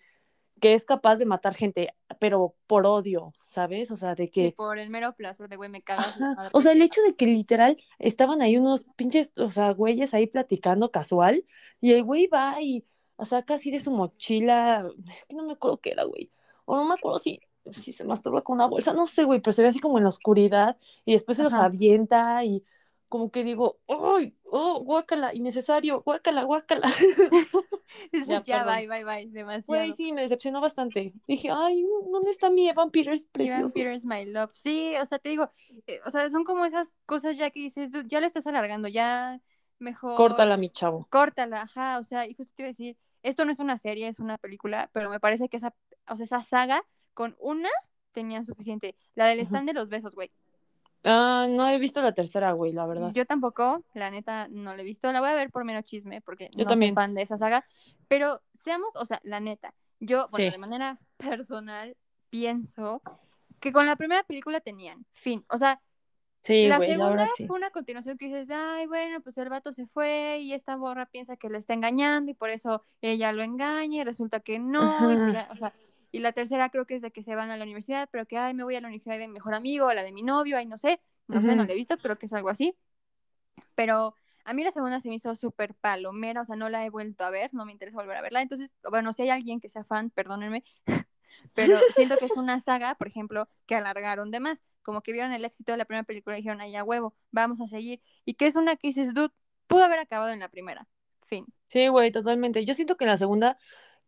que es capaz de matar gente, pero por odio, ¿sabes? O sea, de que... Sí, por el mero placer de, güey, me cagas. O sea, el hecho de que literal estaban ahí unos pinches, o sea, güeyes ahí platicando casual y el güey va y, o sea, casi de su mochila, es que no me acuerdo qué era, güey, o no me acuerdo si si se masturba con una bolsa, no sé, güey, pero se ve así como en la oscuridad y después se los avienta y como que digo, ¡ay! ¡Oh, guácala! Innecesario, guácala, guácala. ya, ya bye, bye, bye, demasiado. Güey, sí, me decepcionó bastante. Dije, ay, ¿dónde está mi Evan Peters precioso? Evan Peters, my love. Sí, o sea, te digo, eh, o sea, son como esas cosas ya que dices, ya lo estás alargando, ya mejor. Córtala, mi chavo. Córtala, ajá, o sea, y justo te iba a decir, esto no es una serie, es una película, pero me parece que esa, o sea, esa saga con una tenían suficiente. La del stand de los besos, güey. Ah, no he visto la tercera, güey, la verdad. Yo tampoco, la neta, no la he visto. La voy a ver por menos chisme, porque yo no también. soy fan de esa saga. Pero seamos, o sea, la neta, yo, bueno, de manera personal, pienso que con la primera película tenían fin. O sea, sí, la segunda fue una continuación que dices, ay, bueno, pues el vato se fue y esta borra piensa que le está engañando y por eso ella lo engaña y resulta que no. o sea, y la tercera creo que es de que se van a la universidad, pero que, ay, me voy a la universidad de mi mejor amigo, a la de mi novio, ay, no sé, no sé, no la he visto, creo que es algo así. Pero a mí la segunda se me hizo súper palomera, o sea, no la he vuelto a ver, no me interesa volver a verla. Entonces, bueno, si hay alguien que sea fan, perdónenme, pero siento que es una saga, por ejemplo, que alargaron de más. Como que vieron el éxito de la primera película y dijeron, ay, ya huevo, vamos a seguir. Y que es una que dices, dude, pudo haber acabado en la primera. Fin. Sí, güey, totalmente. Yo siento que en la segunda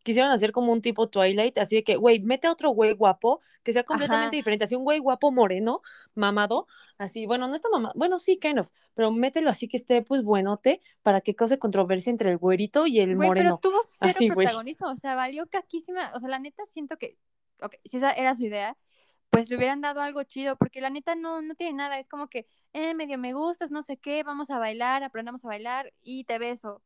quisieron hacer como un tipo Twilight, así de que, güey, mete a otro güey guapo, que sea completamente diferente, así un güey guapo moreno, mamado, así, bueno, no está mamado, bueno, sí, kind of, pero mételo así que esté, pues, buenote, para que cause controversia entre el güerito y el moreno. pero tuvo cero protagonista, o sea, valió caquísima, o sea, la neta siento que, ok, si esa era su idea, pues le hubieran dado algo chido, porque la neta no, no tiene nada, es como que, eh, medio me gustas, no sé qué, vamos a bailar, aprendamos a bailar y te beso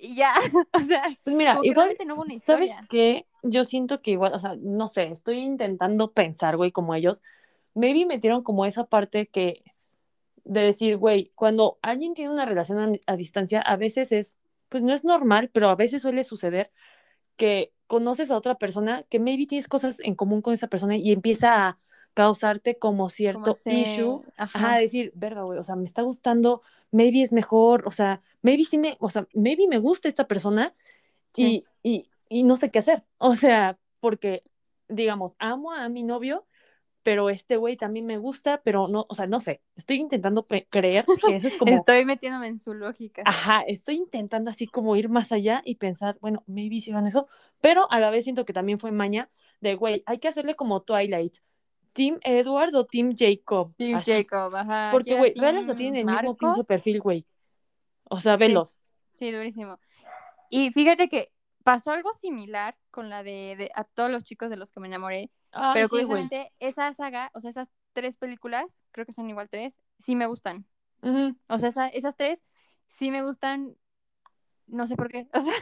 y ya, o sea, pues mira, igual, ¿sabes qué? Yo siento que igual, o sea, no sé, estoy intentando pensar, güey, como ellos, maybe metieron como esa parte que, de decir, güey, cuando alguien tiene una relación a, distancia, a veces es, pues no es normal, pero a veces suele suceder que conoces a otra persona, que maybe tienes cosas en común con esa persona y empieza a causarte como cierto issue, ajá. decir, verga, güey, o sea, me está gustando, maybe es mejor, o sea, maybe sí me, o sea, maybe me gusta esta persona y, y, y no sé qué hacer, o sea, porque, digamos, amo a mi novio, pero este güey también me gusta, pero no, o sea, no sé, estoy intentando creer que eso es como... estoy metiéndome en su lógica. Ajá, estoy intentando así como ir más allá y pensar, bueno, maybe hicieron eso, pero a la vez siento que también fue maña de, güey, hay que hacerle como Twilight. Team Edward o Team Jacob. Team Jacob, ajá. Porque, güey, realmente tienen el mismo pinche perfil, güey. O sea, velos. Sí, durísimo. Y fíjate que pasó algo similar con la de, a todos los chicos de los que me enamoré. pero curiosamente, esa saga, o sea, esas tres películas, creo que son igual tres, sí me gustan. O sea, esas tres sí me gustan, no sé por qué. O sea,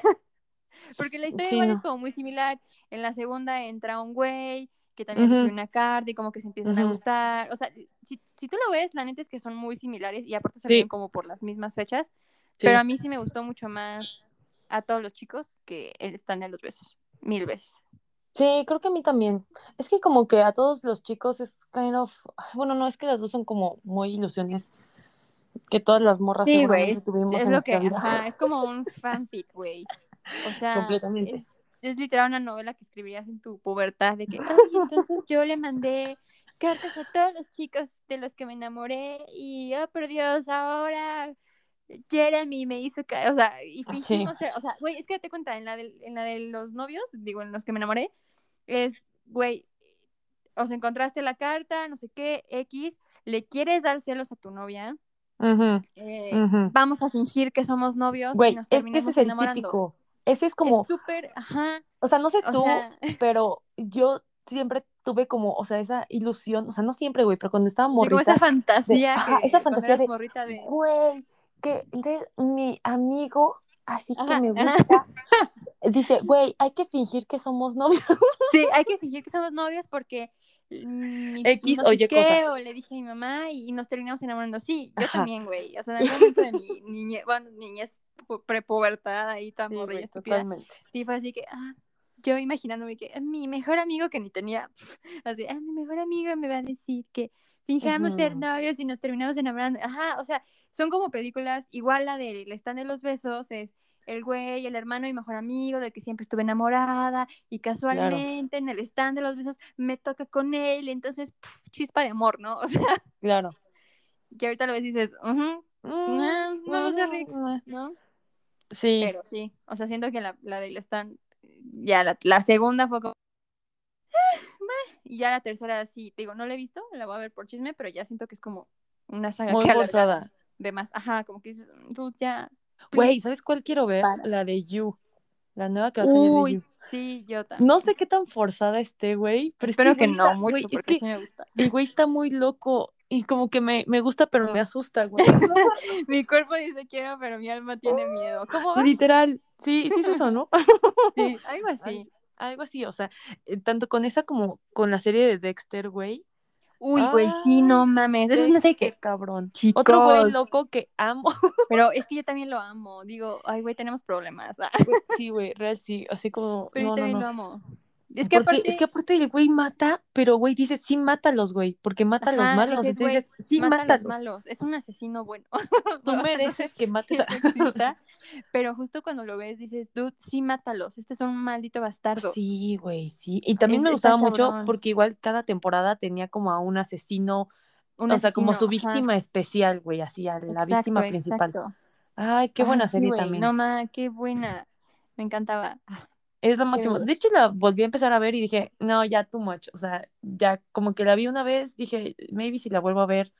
porque la historia igual es como muy similar. En la segunda entra un güey que también recibe una carta y como que se empiezan a gustar. O sea, si, si, tú lo ves, la neta es que son muy similares y aparte se ven como por las mismas fechas. Pero a mí sí me gustó mucho más a todos los chicos que él están en los besos, mil veces. Sí, creo que a mí también. Es que como que a todos los chicos es kind of, bueno, no es que las dos son como muy ilusiones que todas las morras sí, güey, tuvimos es lo que, es como un fanfic, güey. O sea, Completamente. Es, literal una novela que escribirías en tu pubertad de que, entonces yo le mandé cartas a todos los chicos de los que me enamoré y, oh, por Dios, ahora Jeremy me hizo caer, o sea, y ah, fingimos o sea, güey, es que te cuenta, en la, de, en la de los novios, digo, en los que me enamoré, es, güey, os encontraste la carta, no sé qué, X, le quieres dar celos a tu novia, eh, vamos a fingir que somos novios. Güey, es que ese es el típico, ese es como... súper, ajá. O sea, no sé tú, pero yo siempre tuve como, o sea, esa ilusión, o sea, no siempre, güey, pero cuando estaba morrita. Digo, esa fantasía. esa fantasía de, güey, que entonces mi amigo, así que me gusta, dice, güey, hay que fingir que somos novios. Sí, hay que fingir que somos novios porque X o Y cosa. o le dije a mi mamá y, nos terminamos enamorando. Sí, yo también, güey. O sea, en algún momento de mi niñez, bueno, niñez prepubertada ahí tan sí, Totalmente. Sí, fue así que, ah, yo imaginándome que mi mejor amigo que ni tenía, así, ah, mi mejor amigo me va a decir que fingamos ser novios y nos terminamos enamorando. Ajá, o sea, son como películas, igual la de El stand de los besos, es el güey, el hermano y mejor amigo del que siempre estuve enamorada y casualmente en el stand de los besos me toca con él, entonces chispa de amor, ¿no? O sea, claro. Que ahorita lo ves y dices, uh no, lo sé, Rick, ¿no? Sí. Pero sí, o sea, siento que la, la del stand, ya la, la segunda fue como y ya la tercera sí, te digo, no la he visto, la voy a ver por chisme, pero ya siento que es como una saga Muy forzada. De más, ajá, como que dices, tú ya. Güey, ¿sabes cuál quiero ver? La de You. La nueva que va a salir de You. Sí, yo también. No sé qué tan forzada esté, güey, pero espero que, no mucho, porque es que me gusta. El güey está muy loco y como que me, me gusta, pero me asusta, güey. mi cuerpo dice quiero, pero mi alma tiene miedo. ¿Cómo va? Literal, sí, sí es eso, ¿no? sí, algo así algo así, o sea, eh, tanto con esa como con la serie de Dexter, güey. Uy, güey, sí, no mames. Eso es una serie que. cabrón. Otro güey loco que amo. Pero es que yo también lo amo. Digo, ay, güey, tenemos problemas. Sí, güey, real sí. Así como. Pero yo también lo amo. Es que, aparte... es que aparte el güey mata, pero güey dice, sí, mátalos, güey, porque mata a los malos. Entonces, sí, mata, a los malos. Es un asesino bueno. Tú mereces que mates a... pero justo cuando lo ves dices, dude, sí, mátalos. Este es un maldito bastardo. Sí, güey, sí. Y también me gustaba mucho porque igual cada temporada tenía como a un asesino, o sea, como su víctima especial, güey, así, a la víctima principal. Ay, qué buena serie también. No, ma, qué buena. Me encantaba. Es lo máximo. De hecho, la volví a empezar a ver y dije, no, ya too much. O sea, ya como que la vi una vez, dije, maybe si la vuelvo a ver,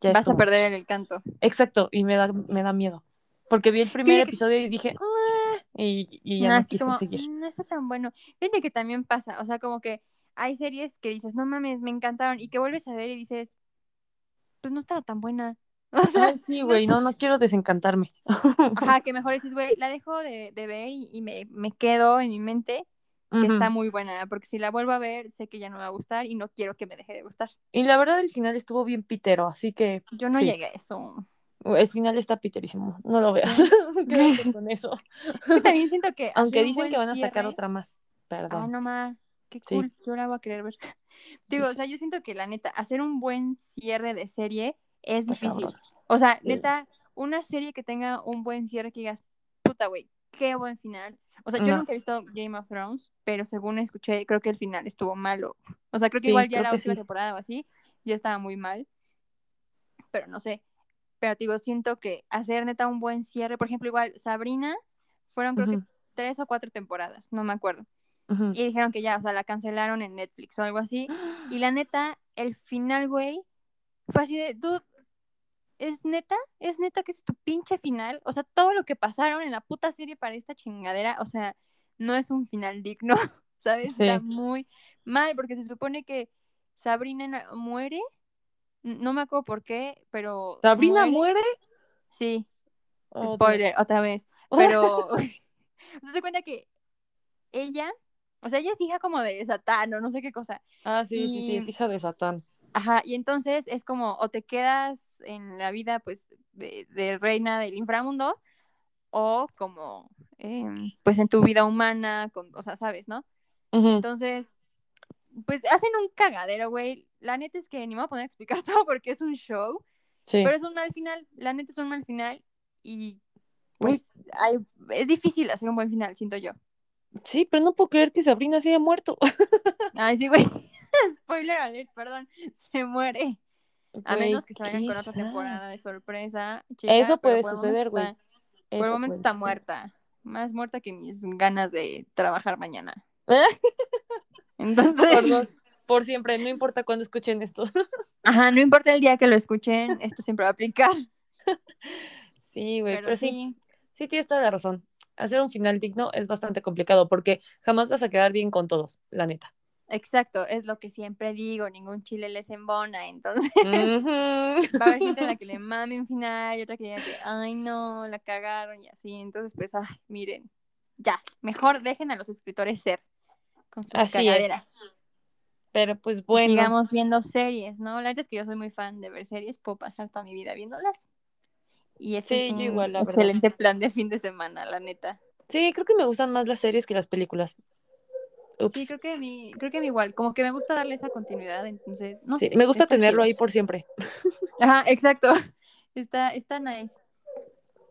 ya Vas a perder el canto. Exacto, y me da, me da miedo. Porque vi el primer episodio y dije, ah", y, ya no, quise seguir. Mm, no está tan bueno. Fíjate que también pasa, o sea, como que hay series que dices, no mames, me encantaron, y que vuelves a ver y dices, pues no estaba tan buena. sí, güey, no, no quiero desencantarme. Ajá, que mejor dices, güey, la dejo de, ver y, me, quedo en mi mente que está muy buena, porque si la vuelvo a ver, sé que ya no me va a gustar y no quiero que me deje de gustar. Y la verdad, el final estuvo bien pitero, así que. Yo no llegué a eso. El final está piterísimo, no lo veas. con eso. también siento que. Aunque dicen que van a sacar otra más, perdón. Ah, no más, qué cool, yo la voy a querer ver. Digo, o sea, yo siento que la neta, hacer un buen cierre de serie es difícil. O sea, neta, una serie que tenga un buen cierre que digas, puta, güey, qué buen final. O sea, yo nunca he visto Game of Thrones, pero según escuché, creo que el final estuvo malo. O sea, creo que igual ya la última temporada o así, ya estaba muy mal. Pero no sé. Pero digo, siento que hacer neta un buen cierre, por ejemplo, igual Sabrina, fueron creo que tres o cuatro temporadas, no me acuerdo. Y dijeron que ya, o sea, la cancelaron en Netflix o algo así. Y la neta, el final, güey, fue así de, dude, ¿es neta? ¿Es neta que es tu pinche final? O sea, todo lo que pasaron en la puta serie para esta chingadera, o sea, no es un final digno, ¿sabes? Está muy mal, porque se supone que Sabrina muere, no me acuerdo por qué, pero... ¿Sabrina muere? Sí. Oh, Spoiler, otra vez. Pero se cuenta que ella, o sea, ella es hija como de Satán o no sé qué cosa. Ah, sí, sí, sí, es hija de Satán. Ajá, y entonces es como, o te quedas en la vida, pues, de, reina del inframundo, o como, em, pues, en tu vida humana, con, o sea, sabes, ¿no? Entonces, pues, hacen un cagadero, güey. La neta es que ni me voy a poner a explicar todo porque es un show, pero es un mal final, la neta es un mal final, y pues, hay, es difícil hacer un buen final, siento yo. Sí, pero no puedo creer que Sabrina se haya muerto. Ay, sí, güey. Spoiler alert, perdón. Se muere. a menos que salgan con otra temporada de sorpresa. Eso puede suceder, güey. Por el momento está muerta. Más muerta que mis ganas de trabajar mañana. Entonces. Por, siempre, no importa cuándo escuchen esto. Ajá, no importa el día que lo escuchen, esto siempre va a aplicar. Sí, güey, pero, sí, sí tienes toda la razón hacer un final digno es bastante complicado porque jamás vas a quedar bien con todos, la neta. Exacto, es lo que siempre digo, ningún chile les embona, entonces va a haber gente a la que le mame un final y otra que diga que, ay no, la cagaron y así, entonces pues, ay, miren, ya, mejor dejen a los escritores ser con sus así Pero pues bueno. Sigamos viendo series, ¿no? La verdad es que yo soy muy fan de ver series, puedo pasar toda mi vida viéndolas. Y ese es un igual, excelente plan de fin de semana, la neta. Sí, creo que me gustan más las series que las películas. Sí, creo que a mí, creo que a mí igual, como que me gusta darle esa continuidad, entonces, no sé. Me gusta tenerlo ahí por siempre. Ajá, exacto. Está, está nice,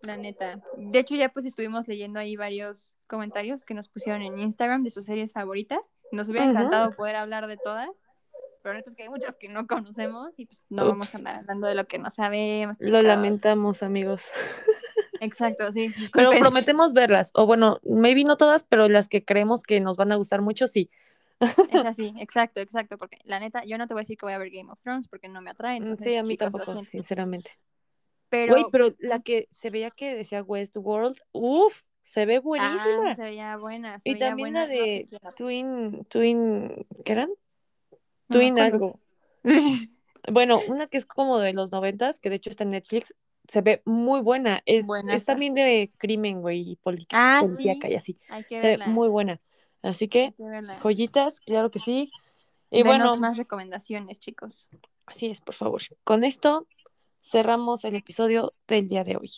la neta. De hecho, ya pues estuvimos leyendo ahí varios comentarios que nos pusieron en Instagram de sus series favoritas. Nos hubiera encantado poder hablar de todas pero neta es que hay muchas que no conocemos y pues no vamos a andar hablando de lo que no sabemos. Lo lamentamos, amigos. Exacto, sí. Pero prometemos verlas, o bueno, maybe no todas, pero las que creemos que nos van a gustar mucho, sí. Es así, exacto, exacto, porque la neta, yo no te voy a decir que voy a ver Game of Thrones porque no me atrae. Mm, sí, a mí tampoco, sinceramente. Pero, Güey, pero la que se veía que decía Westworld, uff, se ve buenísima. Ah, se veía buena. y también la de Twin, Twin, ¿qué eran? Twin algo. bueno, una que es como de los noventas, que de hecho está en Netflix, se ve muy buena. Es, es también de crimen, güey, y ah, policíaca y así. se ve muy buena. Así que, joyitas, claro que sí. Y bueno, más recomendaciones, chicos. Así es, por favor. Con esto cerramos el episodio del día de hoy.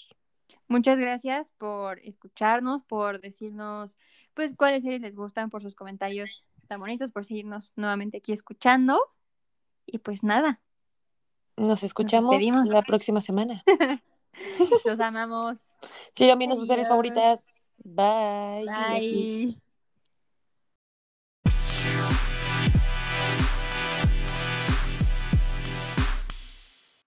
Muchas gracias por escucharnos, por decirnos, pues, cuáles series les gustan, por sus comentarios tan bonitos, por seguirnos nuevamente aquí escuchando. Y pues nada. Nos escuchamos la próxima semana. Los amamos. Sigan viendo sus series favoritas. Bye. Bye.